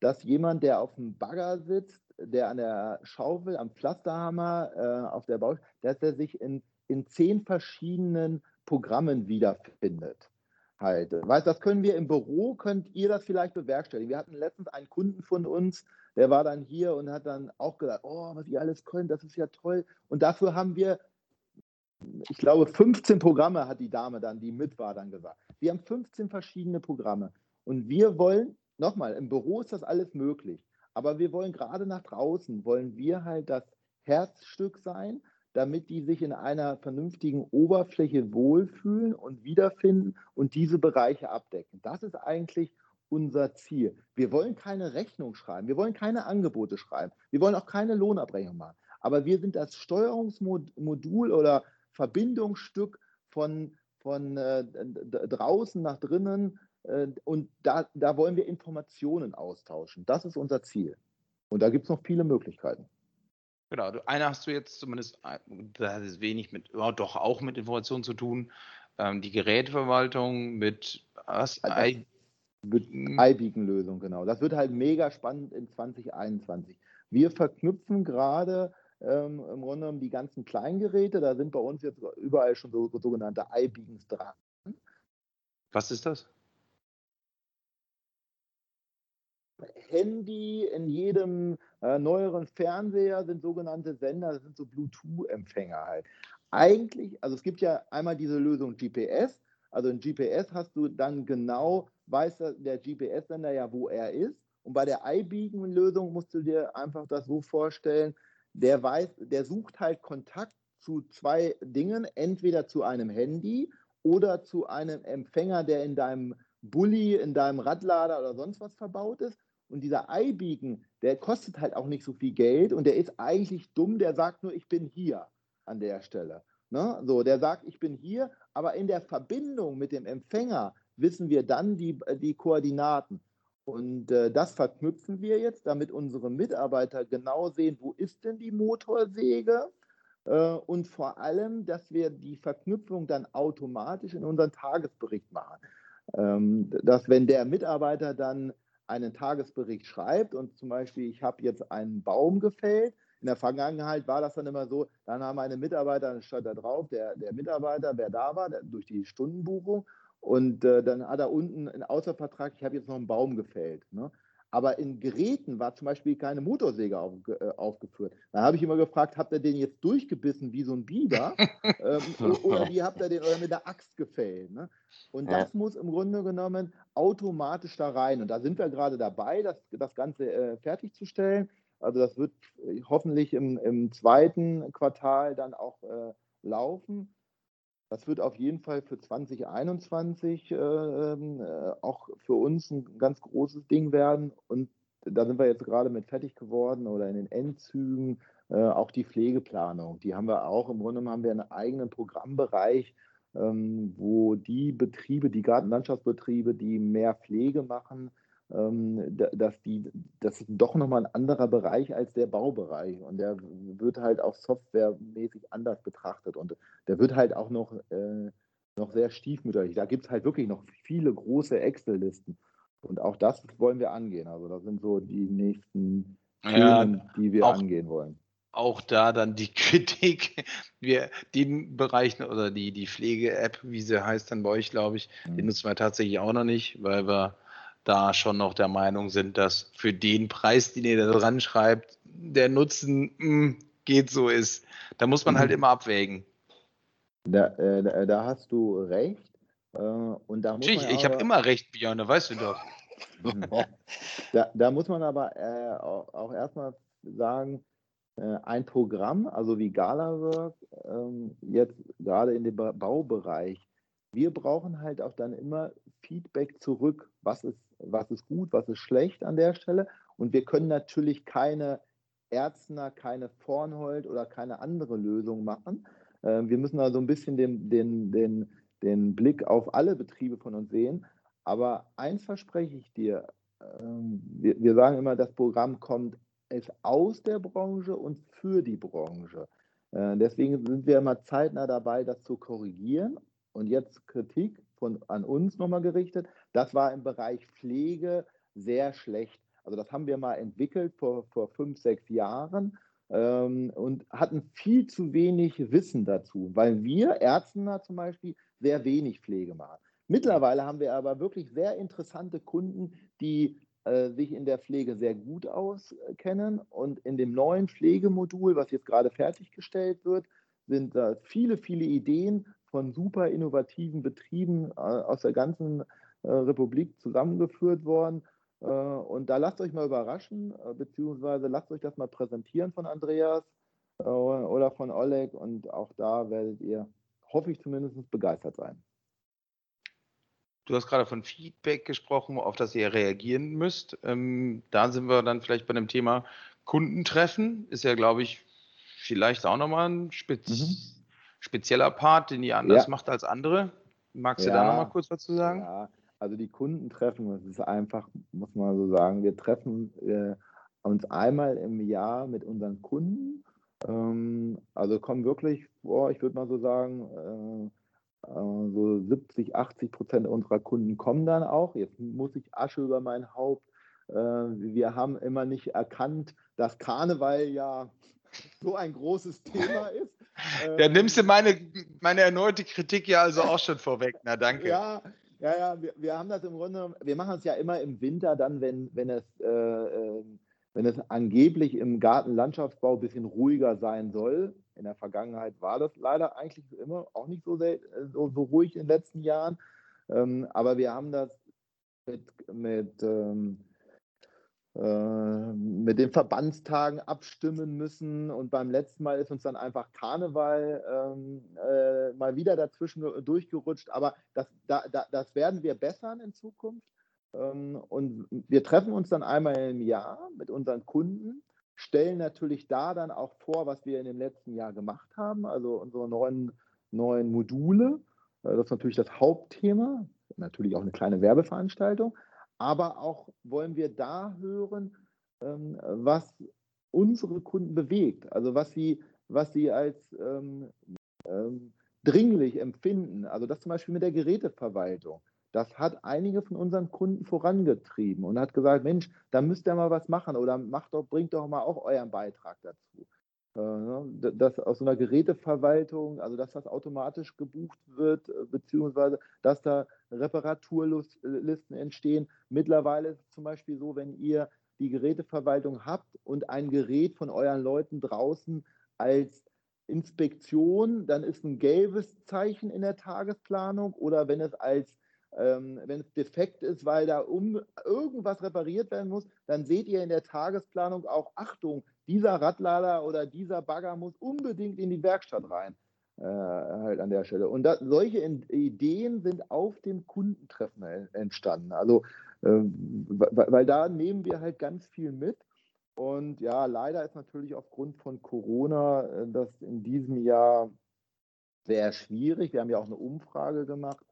dass jemand, der auf dem Bagger sitzt, der an der Schaufel, am Pflasterhammer, äh, auf der Baustelle, dass er sich in in zehn verschiedenen Programmen wiederfindet. Halt. Weißt, das können wir im Büro, könnt ihr das vielleicht bewerkstelligen. Wir hatten letztens einen Kunden von uns, der war dann hier und hat dann auch gesagt, oh, was ihr alles könnt, das ist ja toll. Und dafür haben wir, ich glaube, 15 Programme hat die Dame dann, die mit war, dann gesagt. Wir haben 15 verschiedene Programme. Und wir wollen, nochmal, im Büro ist das alles möglich. Aber wir wollen gerade nach draußen, wollen wir halt das Herzstück sein, damit die sich in einer vernünftigen Oberfläche wohlfühlen und wiederfinden und diese Bereiche abdecken. Das ist eigentlich unser Ziel. Wir wollen keine Rechnung schreiben, wir wollen keine Angebote schreiben, wir wollen auch keine Lohnabrechnung machen. Aber wir sind das Steuerungsmodul oder Verbindungsstück von, von äh, draußen nach drinnen äh, und da, da wollen wir Informationen austauschen. Das ist unser Ziel. Und da gibt es noch viele Möglichkeiten. Genau, eine hast du jetzt zumindest, äh, da hat es wenig mit, ja, doch auch mit Informationen zu tun. Ähm, die Geräteverwaltung mit was? I mit hm. iBeacon-Lösung, genau. Das wird halt mega spannend in 2021. Wir verknüpfen gerade ähm, im Grunde genommen die ganzen Kleingeräte. Da sind bei uns jetzt überall schon so, sogenannte iBeacons dran. Was ist das? Handy, in jedem äh, neueren Fernseher sind sogenannte Sender, das sind so Bluetooth-Empfänger halt. Eigentlich, also es gibt ja einmal diese Lösung GPS, also in GPS hast du dann genau, weiß der GPS-Sender ja, wo er ist. Und bei der iBeacon-Lösung musst du dir einfach das so vorstellen, der weiß, der sucht halt Kontakt zu zwei Dingen, entweder zu einem Handy oder zu einem Empfänger, der in deinem Bulli, in deinem Radlader oder sonst was verbaut ist. Und dieser iBeacon, der kostet halt auch nicht so viel Geld und der ist eigentlich dumm, der sagt nur, ich bin hier an der Stelle. Ne? So, der sagt, ich bin hier, aber in der Verbindung mit dem Empfänger wissen wir dann die, die Koordinaten. Und äh, das verknüpfen wir jetzt, damit unsere Mitarbeiter genau sehen, wo ist denn die Motorsäge? Äh, und vor allem, dass wir die Verknüpfung dann automatisch in unseren Tagesbericht machen. Ähm, dass wenn der Mitarbeiter dann einen Tagesbericht schreibt und zum Beispiel, ich habe jetzt einen Baum gefällt, in der Vergangenheit war das dann immer so, dann haben meine Mitarbeiter, dann stand da drauf, der, der Mitarbeiter, wer da war, der, durch die Stundenbuchung. Und äh, dann hat er unten einen Außervertrag, ich habe jetzt noch einen Baum gefällt. Ne? Aber in Geräten war zum Beispiel keine Motorsäge auf, äh, aufgeführt. Da habe ich immer gefragt, habt ihr den jetzt durchgebissen wie so ein Biber? ähm, oder wie habt ihr den mit der Axt gefällt? Ne? Und das ja. muss im Grunde genommen automatisch da rein. Und da sind wir gerade dabei, das, das Ganze äh, fertigzustellen. Also das wird äh, hoffentlich im, im zweiten Quartal dann auch äh, laufen. Das wird auf jeden Fall für 2021 äh, ähm, äh, auch für uns ein ganz großes Ding werden. Und da sind wir jetzt gerade mit fertig geworden oder in den Endzügen. Äh, auch die Pflegeplanung, die haben wir auch. Im Grunde genommen haben wir einen eigenen Programmbereich, ähm, wo die Betriebe, die Gartenlandschaftsbetriebe, die mehr Pflege machen, dass die, das ist doch nochmal ein anderer Bereich als der Baubereich und der wird halt auch softwaremäßig anders betrachtet und der wird halt auch noch, äh, noch sehr stiefmütterlich. Da gibt es halt wirklich noch viele große Excel-Listen und auch das wollen wir angehen. Also das sind so die nächsten Themen, ja, die wir angehen wollen. Auch da dann die Kritik, wir den Bereich oder die, die Pflege-App, wie sie heißt dann bei euch, glaube ich, mhm. den nutzen wir tatsächlich auch noch nicht, weil wir da schon noch der Meinung sind, dass für den Preis, den ihr da dran schreibt, der Nutzen mh, hm, geht so ist. Da muss man halt mhm. immer abwägen. Da, äh, da hast du recht. Äh, und da muss ich ich habe immer recht, Björn, da weißt du doch. da, da, muss man aber äh, auch, auch, erstmal sagen, äh, ein Programm, also wie GalaWork, ähm, jetzt gerade in dem Baubereich, wir brauchen halt auch dann immer Feedback zurück, was ist, was ist gut, was ist schlecht an der Stelle. Und wir können natürlich keine Ärzner, keine Vornhold oder keine andere Lösung machen. Ähm, wir müssen also ein bisschen den, den, den, den Blick auf alle Betriebe von uns sehen. Aber eins verspreche ich dir, ähm, wir, sagen immer, das Programm kommt es aus der Branche und für die Branche. Äh, deswegen sind wir immer zeitnah dabei, das zu korrigieren. Und jetzt Kritik von, an uns nochmal gerichtet. Das war im Bereich Pflege sehr schlecht. Also das haben wir mal entwickelt vor, vor fünf, sechs Jahren ähm, und hatten viel zu wenig Wissen dazu, weil wir Ärzte zum Beispiel sehr wenig Pflege machen. Mittlerweile haben wir aber wirklich sehr interessante Kunden, die äh, sich in der Pflege sehr gut auskennen. Und in dem neuen Pflegemodul, was jetzt gerade fertiggestellt wird, sind da viele, viele Ideen von super innovativen Betrieben äh, aus der ganzen äh, Republik zusammengeführt worden. Äh, und da lasst euch mal überraschen, beziehungsweise lasst euch das mal präsentieren von Andreas oder von Oleg. Und auch da werdet ihr, hoffe ich zumindest, begeistert sein. Du hast gerade von Feedback gesprochen, auf das ihr reagieren müsst. Ähm, da sind wir dann vielleicht bei dem Thema Kundentreffen. Ist ja, glaube ich, vielleicht auch nochmal ein Spitz. Spezieller Part, den ihr anders ja. macht als andere. Magst ja, du da nochmal kurz was zu sagen? Ja, also die Kundentreffen, das ist einfach, muss man so sagen, wir treffen äh, uns einmal im Jahr mit unseren Kunden. Ähm, also kommen wirklich vor, ich würde mal so sagen, äh, äh, so 70, 80 Prozent unserer Kunden kommen dann auch. Jetzt muss ich Asche über mein Haupt. Äh, wir haben immer nicht erkannt, dass Karneval ja so ein großes Thema ist. Da nimmst du meine, meine erneute Kritik ja also auch schon vorweg. Na, danke. Ja, ja, ja, wir, wir haben das im Grunde, wir machen es ja immer im Winter dann, wenn, wenn es, äh, ähm, wenn es angeblich im Gartenlandschaftsbau ein bisschen ruhiger sein soll. In der Vergangenheit war das leider eigentlich immer auch nicht so, sehr, so, so ruhig in den letzten Jahren. Ähm, aber wir haben das mit, mit ähm, äh, mit den Verbandstagen abstimmen müssen. Und beim letzten Mal ist uns dann einfach Karneval ähm, äh, mal wieder dazwischen durchgerutscht. Aber das, da, da, das werden wir bessern in Zukunft. Ähm, und wir treffen uns dann einmal im Jahr mit unseren Kunden, stellen natürlich da dann auch vor, was wir in dem letzten Jahr gemacht haben, also unsere neuen, neuen Module. Äh, das ist natürlich das Hauptthema, natürlich auch eine kleine Werbeveranstaltung. aber auch wollen wir da hören, was unsere Kunden bewegt, also was sie, was sie als ähm, ähm, dringlich empfinden. Also das zum Beispiel mit der Geräteverwaltung. Das hat einige von unseren Kunden vorangetrieben und hat gesagt, Mensch, da müsst ihr mal was machen oder macht doch, bringt doch mal auch euren Beitrag dazu. Äh, ne, dass aus so einer Geräteverwaltung, also dass das automatisch gebucht wird, äh, beziehungsweise dass da Reparaturlisten entstehen. Mittlerweile ist es zum Beispiel so, wenn ihr die Geräteverwaltung habt und ein Gerät von euren Leuten draußen als Inspektion, dann ist ein gelbes Zeichen in der Tagesplanung oder wenn es als ähm, wenn es defekt ist, weil da um irgendwas repariert werden muss, dann seht ihr in der Tagesplanung auch, Achtung, dieser Radlader oder dieser Bagger muss unbedingt in die Werkstatt rein. Äh, halt an der Stelle. Und da, solche in, Ideen sind auf dem Kundentreffen entstanden. Also, weil, weil da nehmen wir halt ganz viel mit. Und ja, leider ist natürlich aufgrund von Corona äh, das in diesem Jahr sehr schwierig. Wir haben ja auch eine Umfrage gemacht.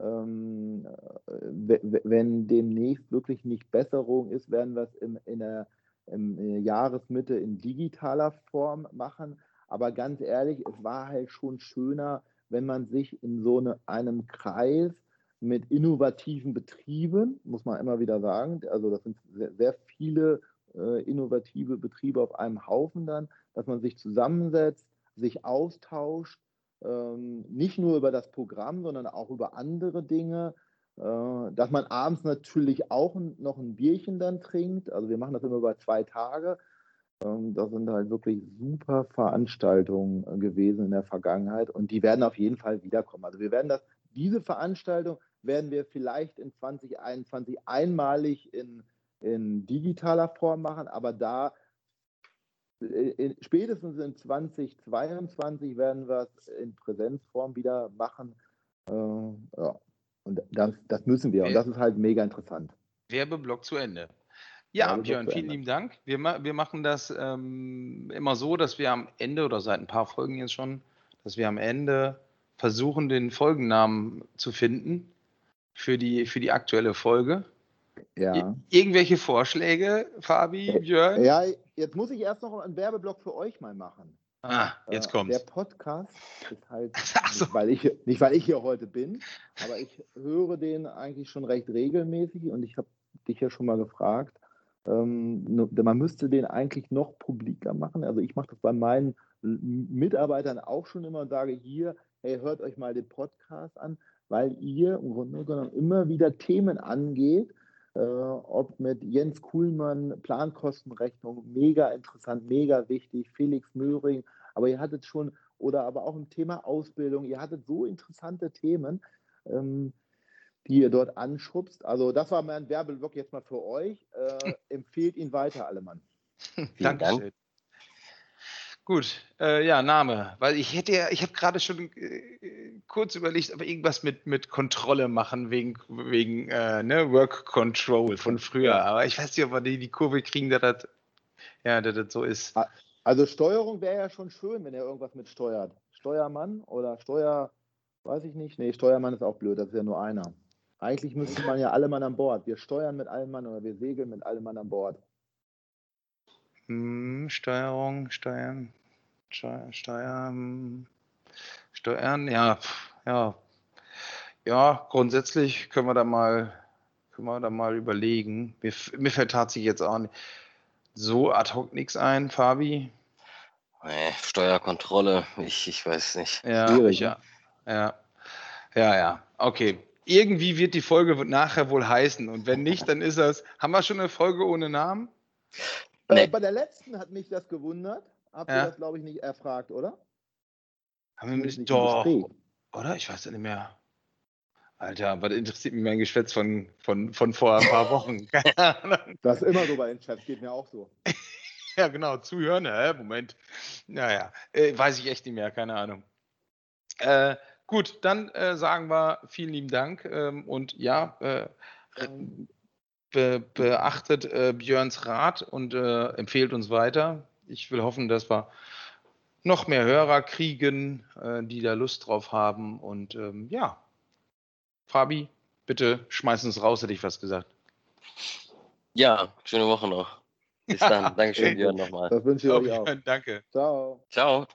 Ähm, wenn demnächst wirklich nicht Besserung ist, werden wir es in, in der in äh, Jahresmitte in digitaler Form machen. Aber ganz ehrlich, es war halt schon schöner, wenn man sich in so eine, einem Kreis mit innovativen Betrieben, muss man immer wieder sagen, also das sind sehr, sehr viele äh, innovative Betriebe auf einem Haufen dann, dass man sich zusammensetzt, sich austauscht, ähm, nicht nur über das Programm, sondern auch über andere Dinge, äh, dass man abends natürlich auch noch ein Bierchen dann trinkt. Also wir machen das immer über zwei Tage. Ähm, das sind halt wirklich super Veranstaltungen äh, gewesen in der Vergangenheit und die werden auf jeden Fall wiederkommen. Also wir werden das, diese Veranstaltung werden wir vielleicht in 2021 einmalig in, in digitaler Form machen, aber da äh, in, spätestens in 2022 werden wir es in Präsenzform wieder machen. Äh, ja. Und das, das müssen wir. Und das ist halt mega interessant. Werbeblock zu Ende. Ja, Björn, vielen lieben Dank. Wir, wir machen das ähm, immer so, dass wir am Ende oder seit ein paar Folgen jetzt schon, dass wir am Ende versuchen, den Folgennamen zu finden für die, für die aktuelle Folge. Ja. Irgendwelche Vorschläge, Fabi, Björn? Ja, jetzt muss ich erst noch einen Werbeblock für euch mal machen. Ah, jetzt äh, kommt's. Der Podcast ist halt, so. nicht, weil ich, nicht weil ich hier heute bin, aber ich höre den eigentlich schon recht regelmäßig und ich habe dich ja schon mal gefragt, ähm, man müsste den eigentlich noch publiker machen. Also ich mache das bei meinen Mitarbeitern auch schon immer und sage hier, hey, hört euch mal den Podcast an, weil ihr im Grunde genommen immer wieder Themen angeht, äh, ob mit Jens Kuhlmann, Plankostenrechnung, mega interessant, mega wichtig, Felix Möhring, aber ihr hattet schon, oder aber auch im Thema Ausbildung, ihr hattet so interessante Themen, ähm, die ihr dort anschubst. Also das war mein Werbeblock jetzt mal für euch. Äh, empfehlt ihn weiter, alle Mann. Dankeschön. Gut, äh, ja, Name. Weil ich hätte ja, ich habe gerade schon äh, kurz überlegt, ob wir irgendwas mit, mit Kontrolle machen, wegen, wegen äh, ne, Work Control von früher. Aber ich weiß nicht, ob wir die, die Kurve kriegen, dass das, ja, dass das so ist. Also Steuerung wäre ja schon schön, wenn er irgendwas mit steuert. Steuermann oder Steuer, weiß ich nicht. Nee, Steuermann ist auch blöd, das ist ja nur einer. Eigentlich müsste man ja alle Mann an Bord. Wir steuern mit allem Mann oder wir segeln mit allem Mann an Bord. Hm, Steuerung, Steuern, Steuer, Steuern, Steuern, ja, ja, ja, grundsätzlich können wir da mal, können wir da mal überlegen. Mir, mir fällt tatsächlich jetzt auch nicht so ad hoc nichts ein, Fabi. Nee, Steuerkontrolle, ich, ich weiß nicht. Ja, Schwierig, ja. Ja, ja, ja. Okay. Irgendwie wird die Folge nachher wohl heißen. Und wenn nicht, dann ist das. Haben wir schon eine Folge ohne Namen? Nee. Bei der letzten hat mich das gewundert. Habt ihr ja. das, glaube ich, nicht erfragt, oder? Haben wir nicht, doch. Oder? Ich weiß ja nicht mehr. Alter, was interessiert mich mein Geschwätz von, von, von vor ein paar Wochen? das ist immer so bei den Chefs, geht mir auch so. ja, genau, zuhören, hä? Moment. Naja, äh, weiß ich echt nicht mehr, keine Ahnung. Äh, gut, dann äh, sagen wir vielen lieben Dank ähm, und ja, äh, be beachtet äh, Björns Rat und äh, empfehlt uns weiter ich will hoffen, dass wir noch mehr Hörer kriegen, äh, die da Lust drauf haben. Und ähm, ja, Fabi, bitte schmeiß uns raus, hätte ich was gesagt. Ja, schöne Woche noch. Bis dann. Dankeschön, Björn, nochmal. Das wünsche ich euch auch. Danke. Ciao. Ciao.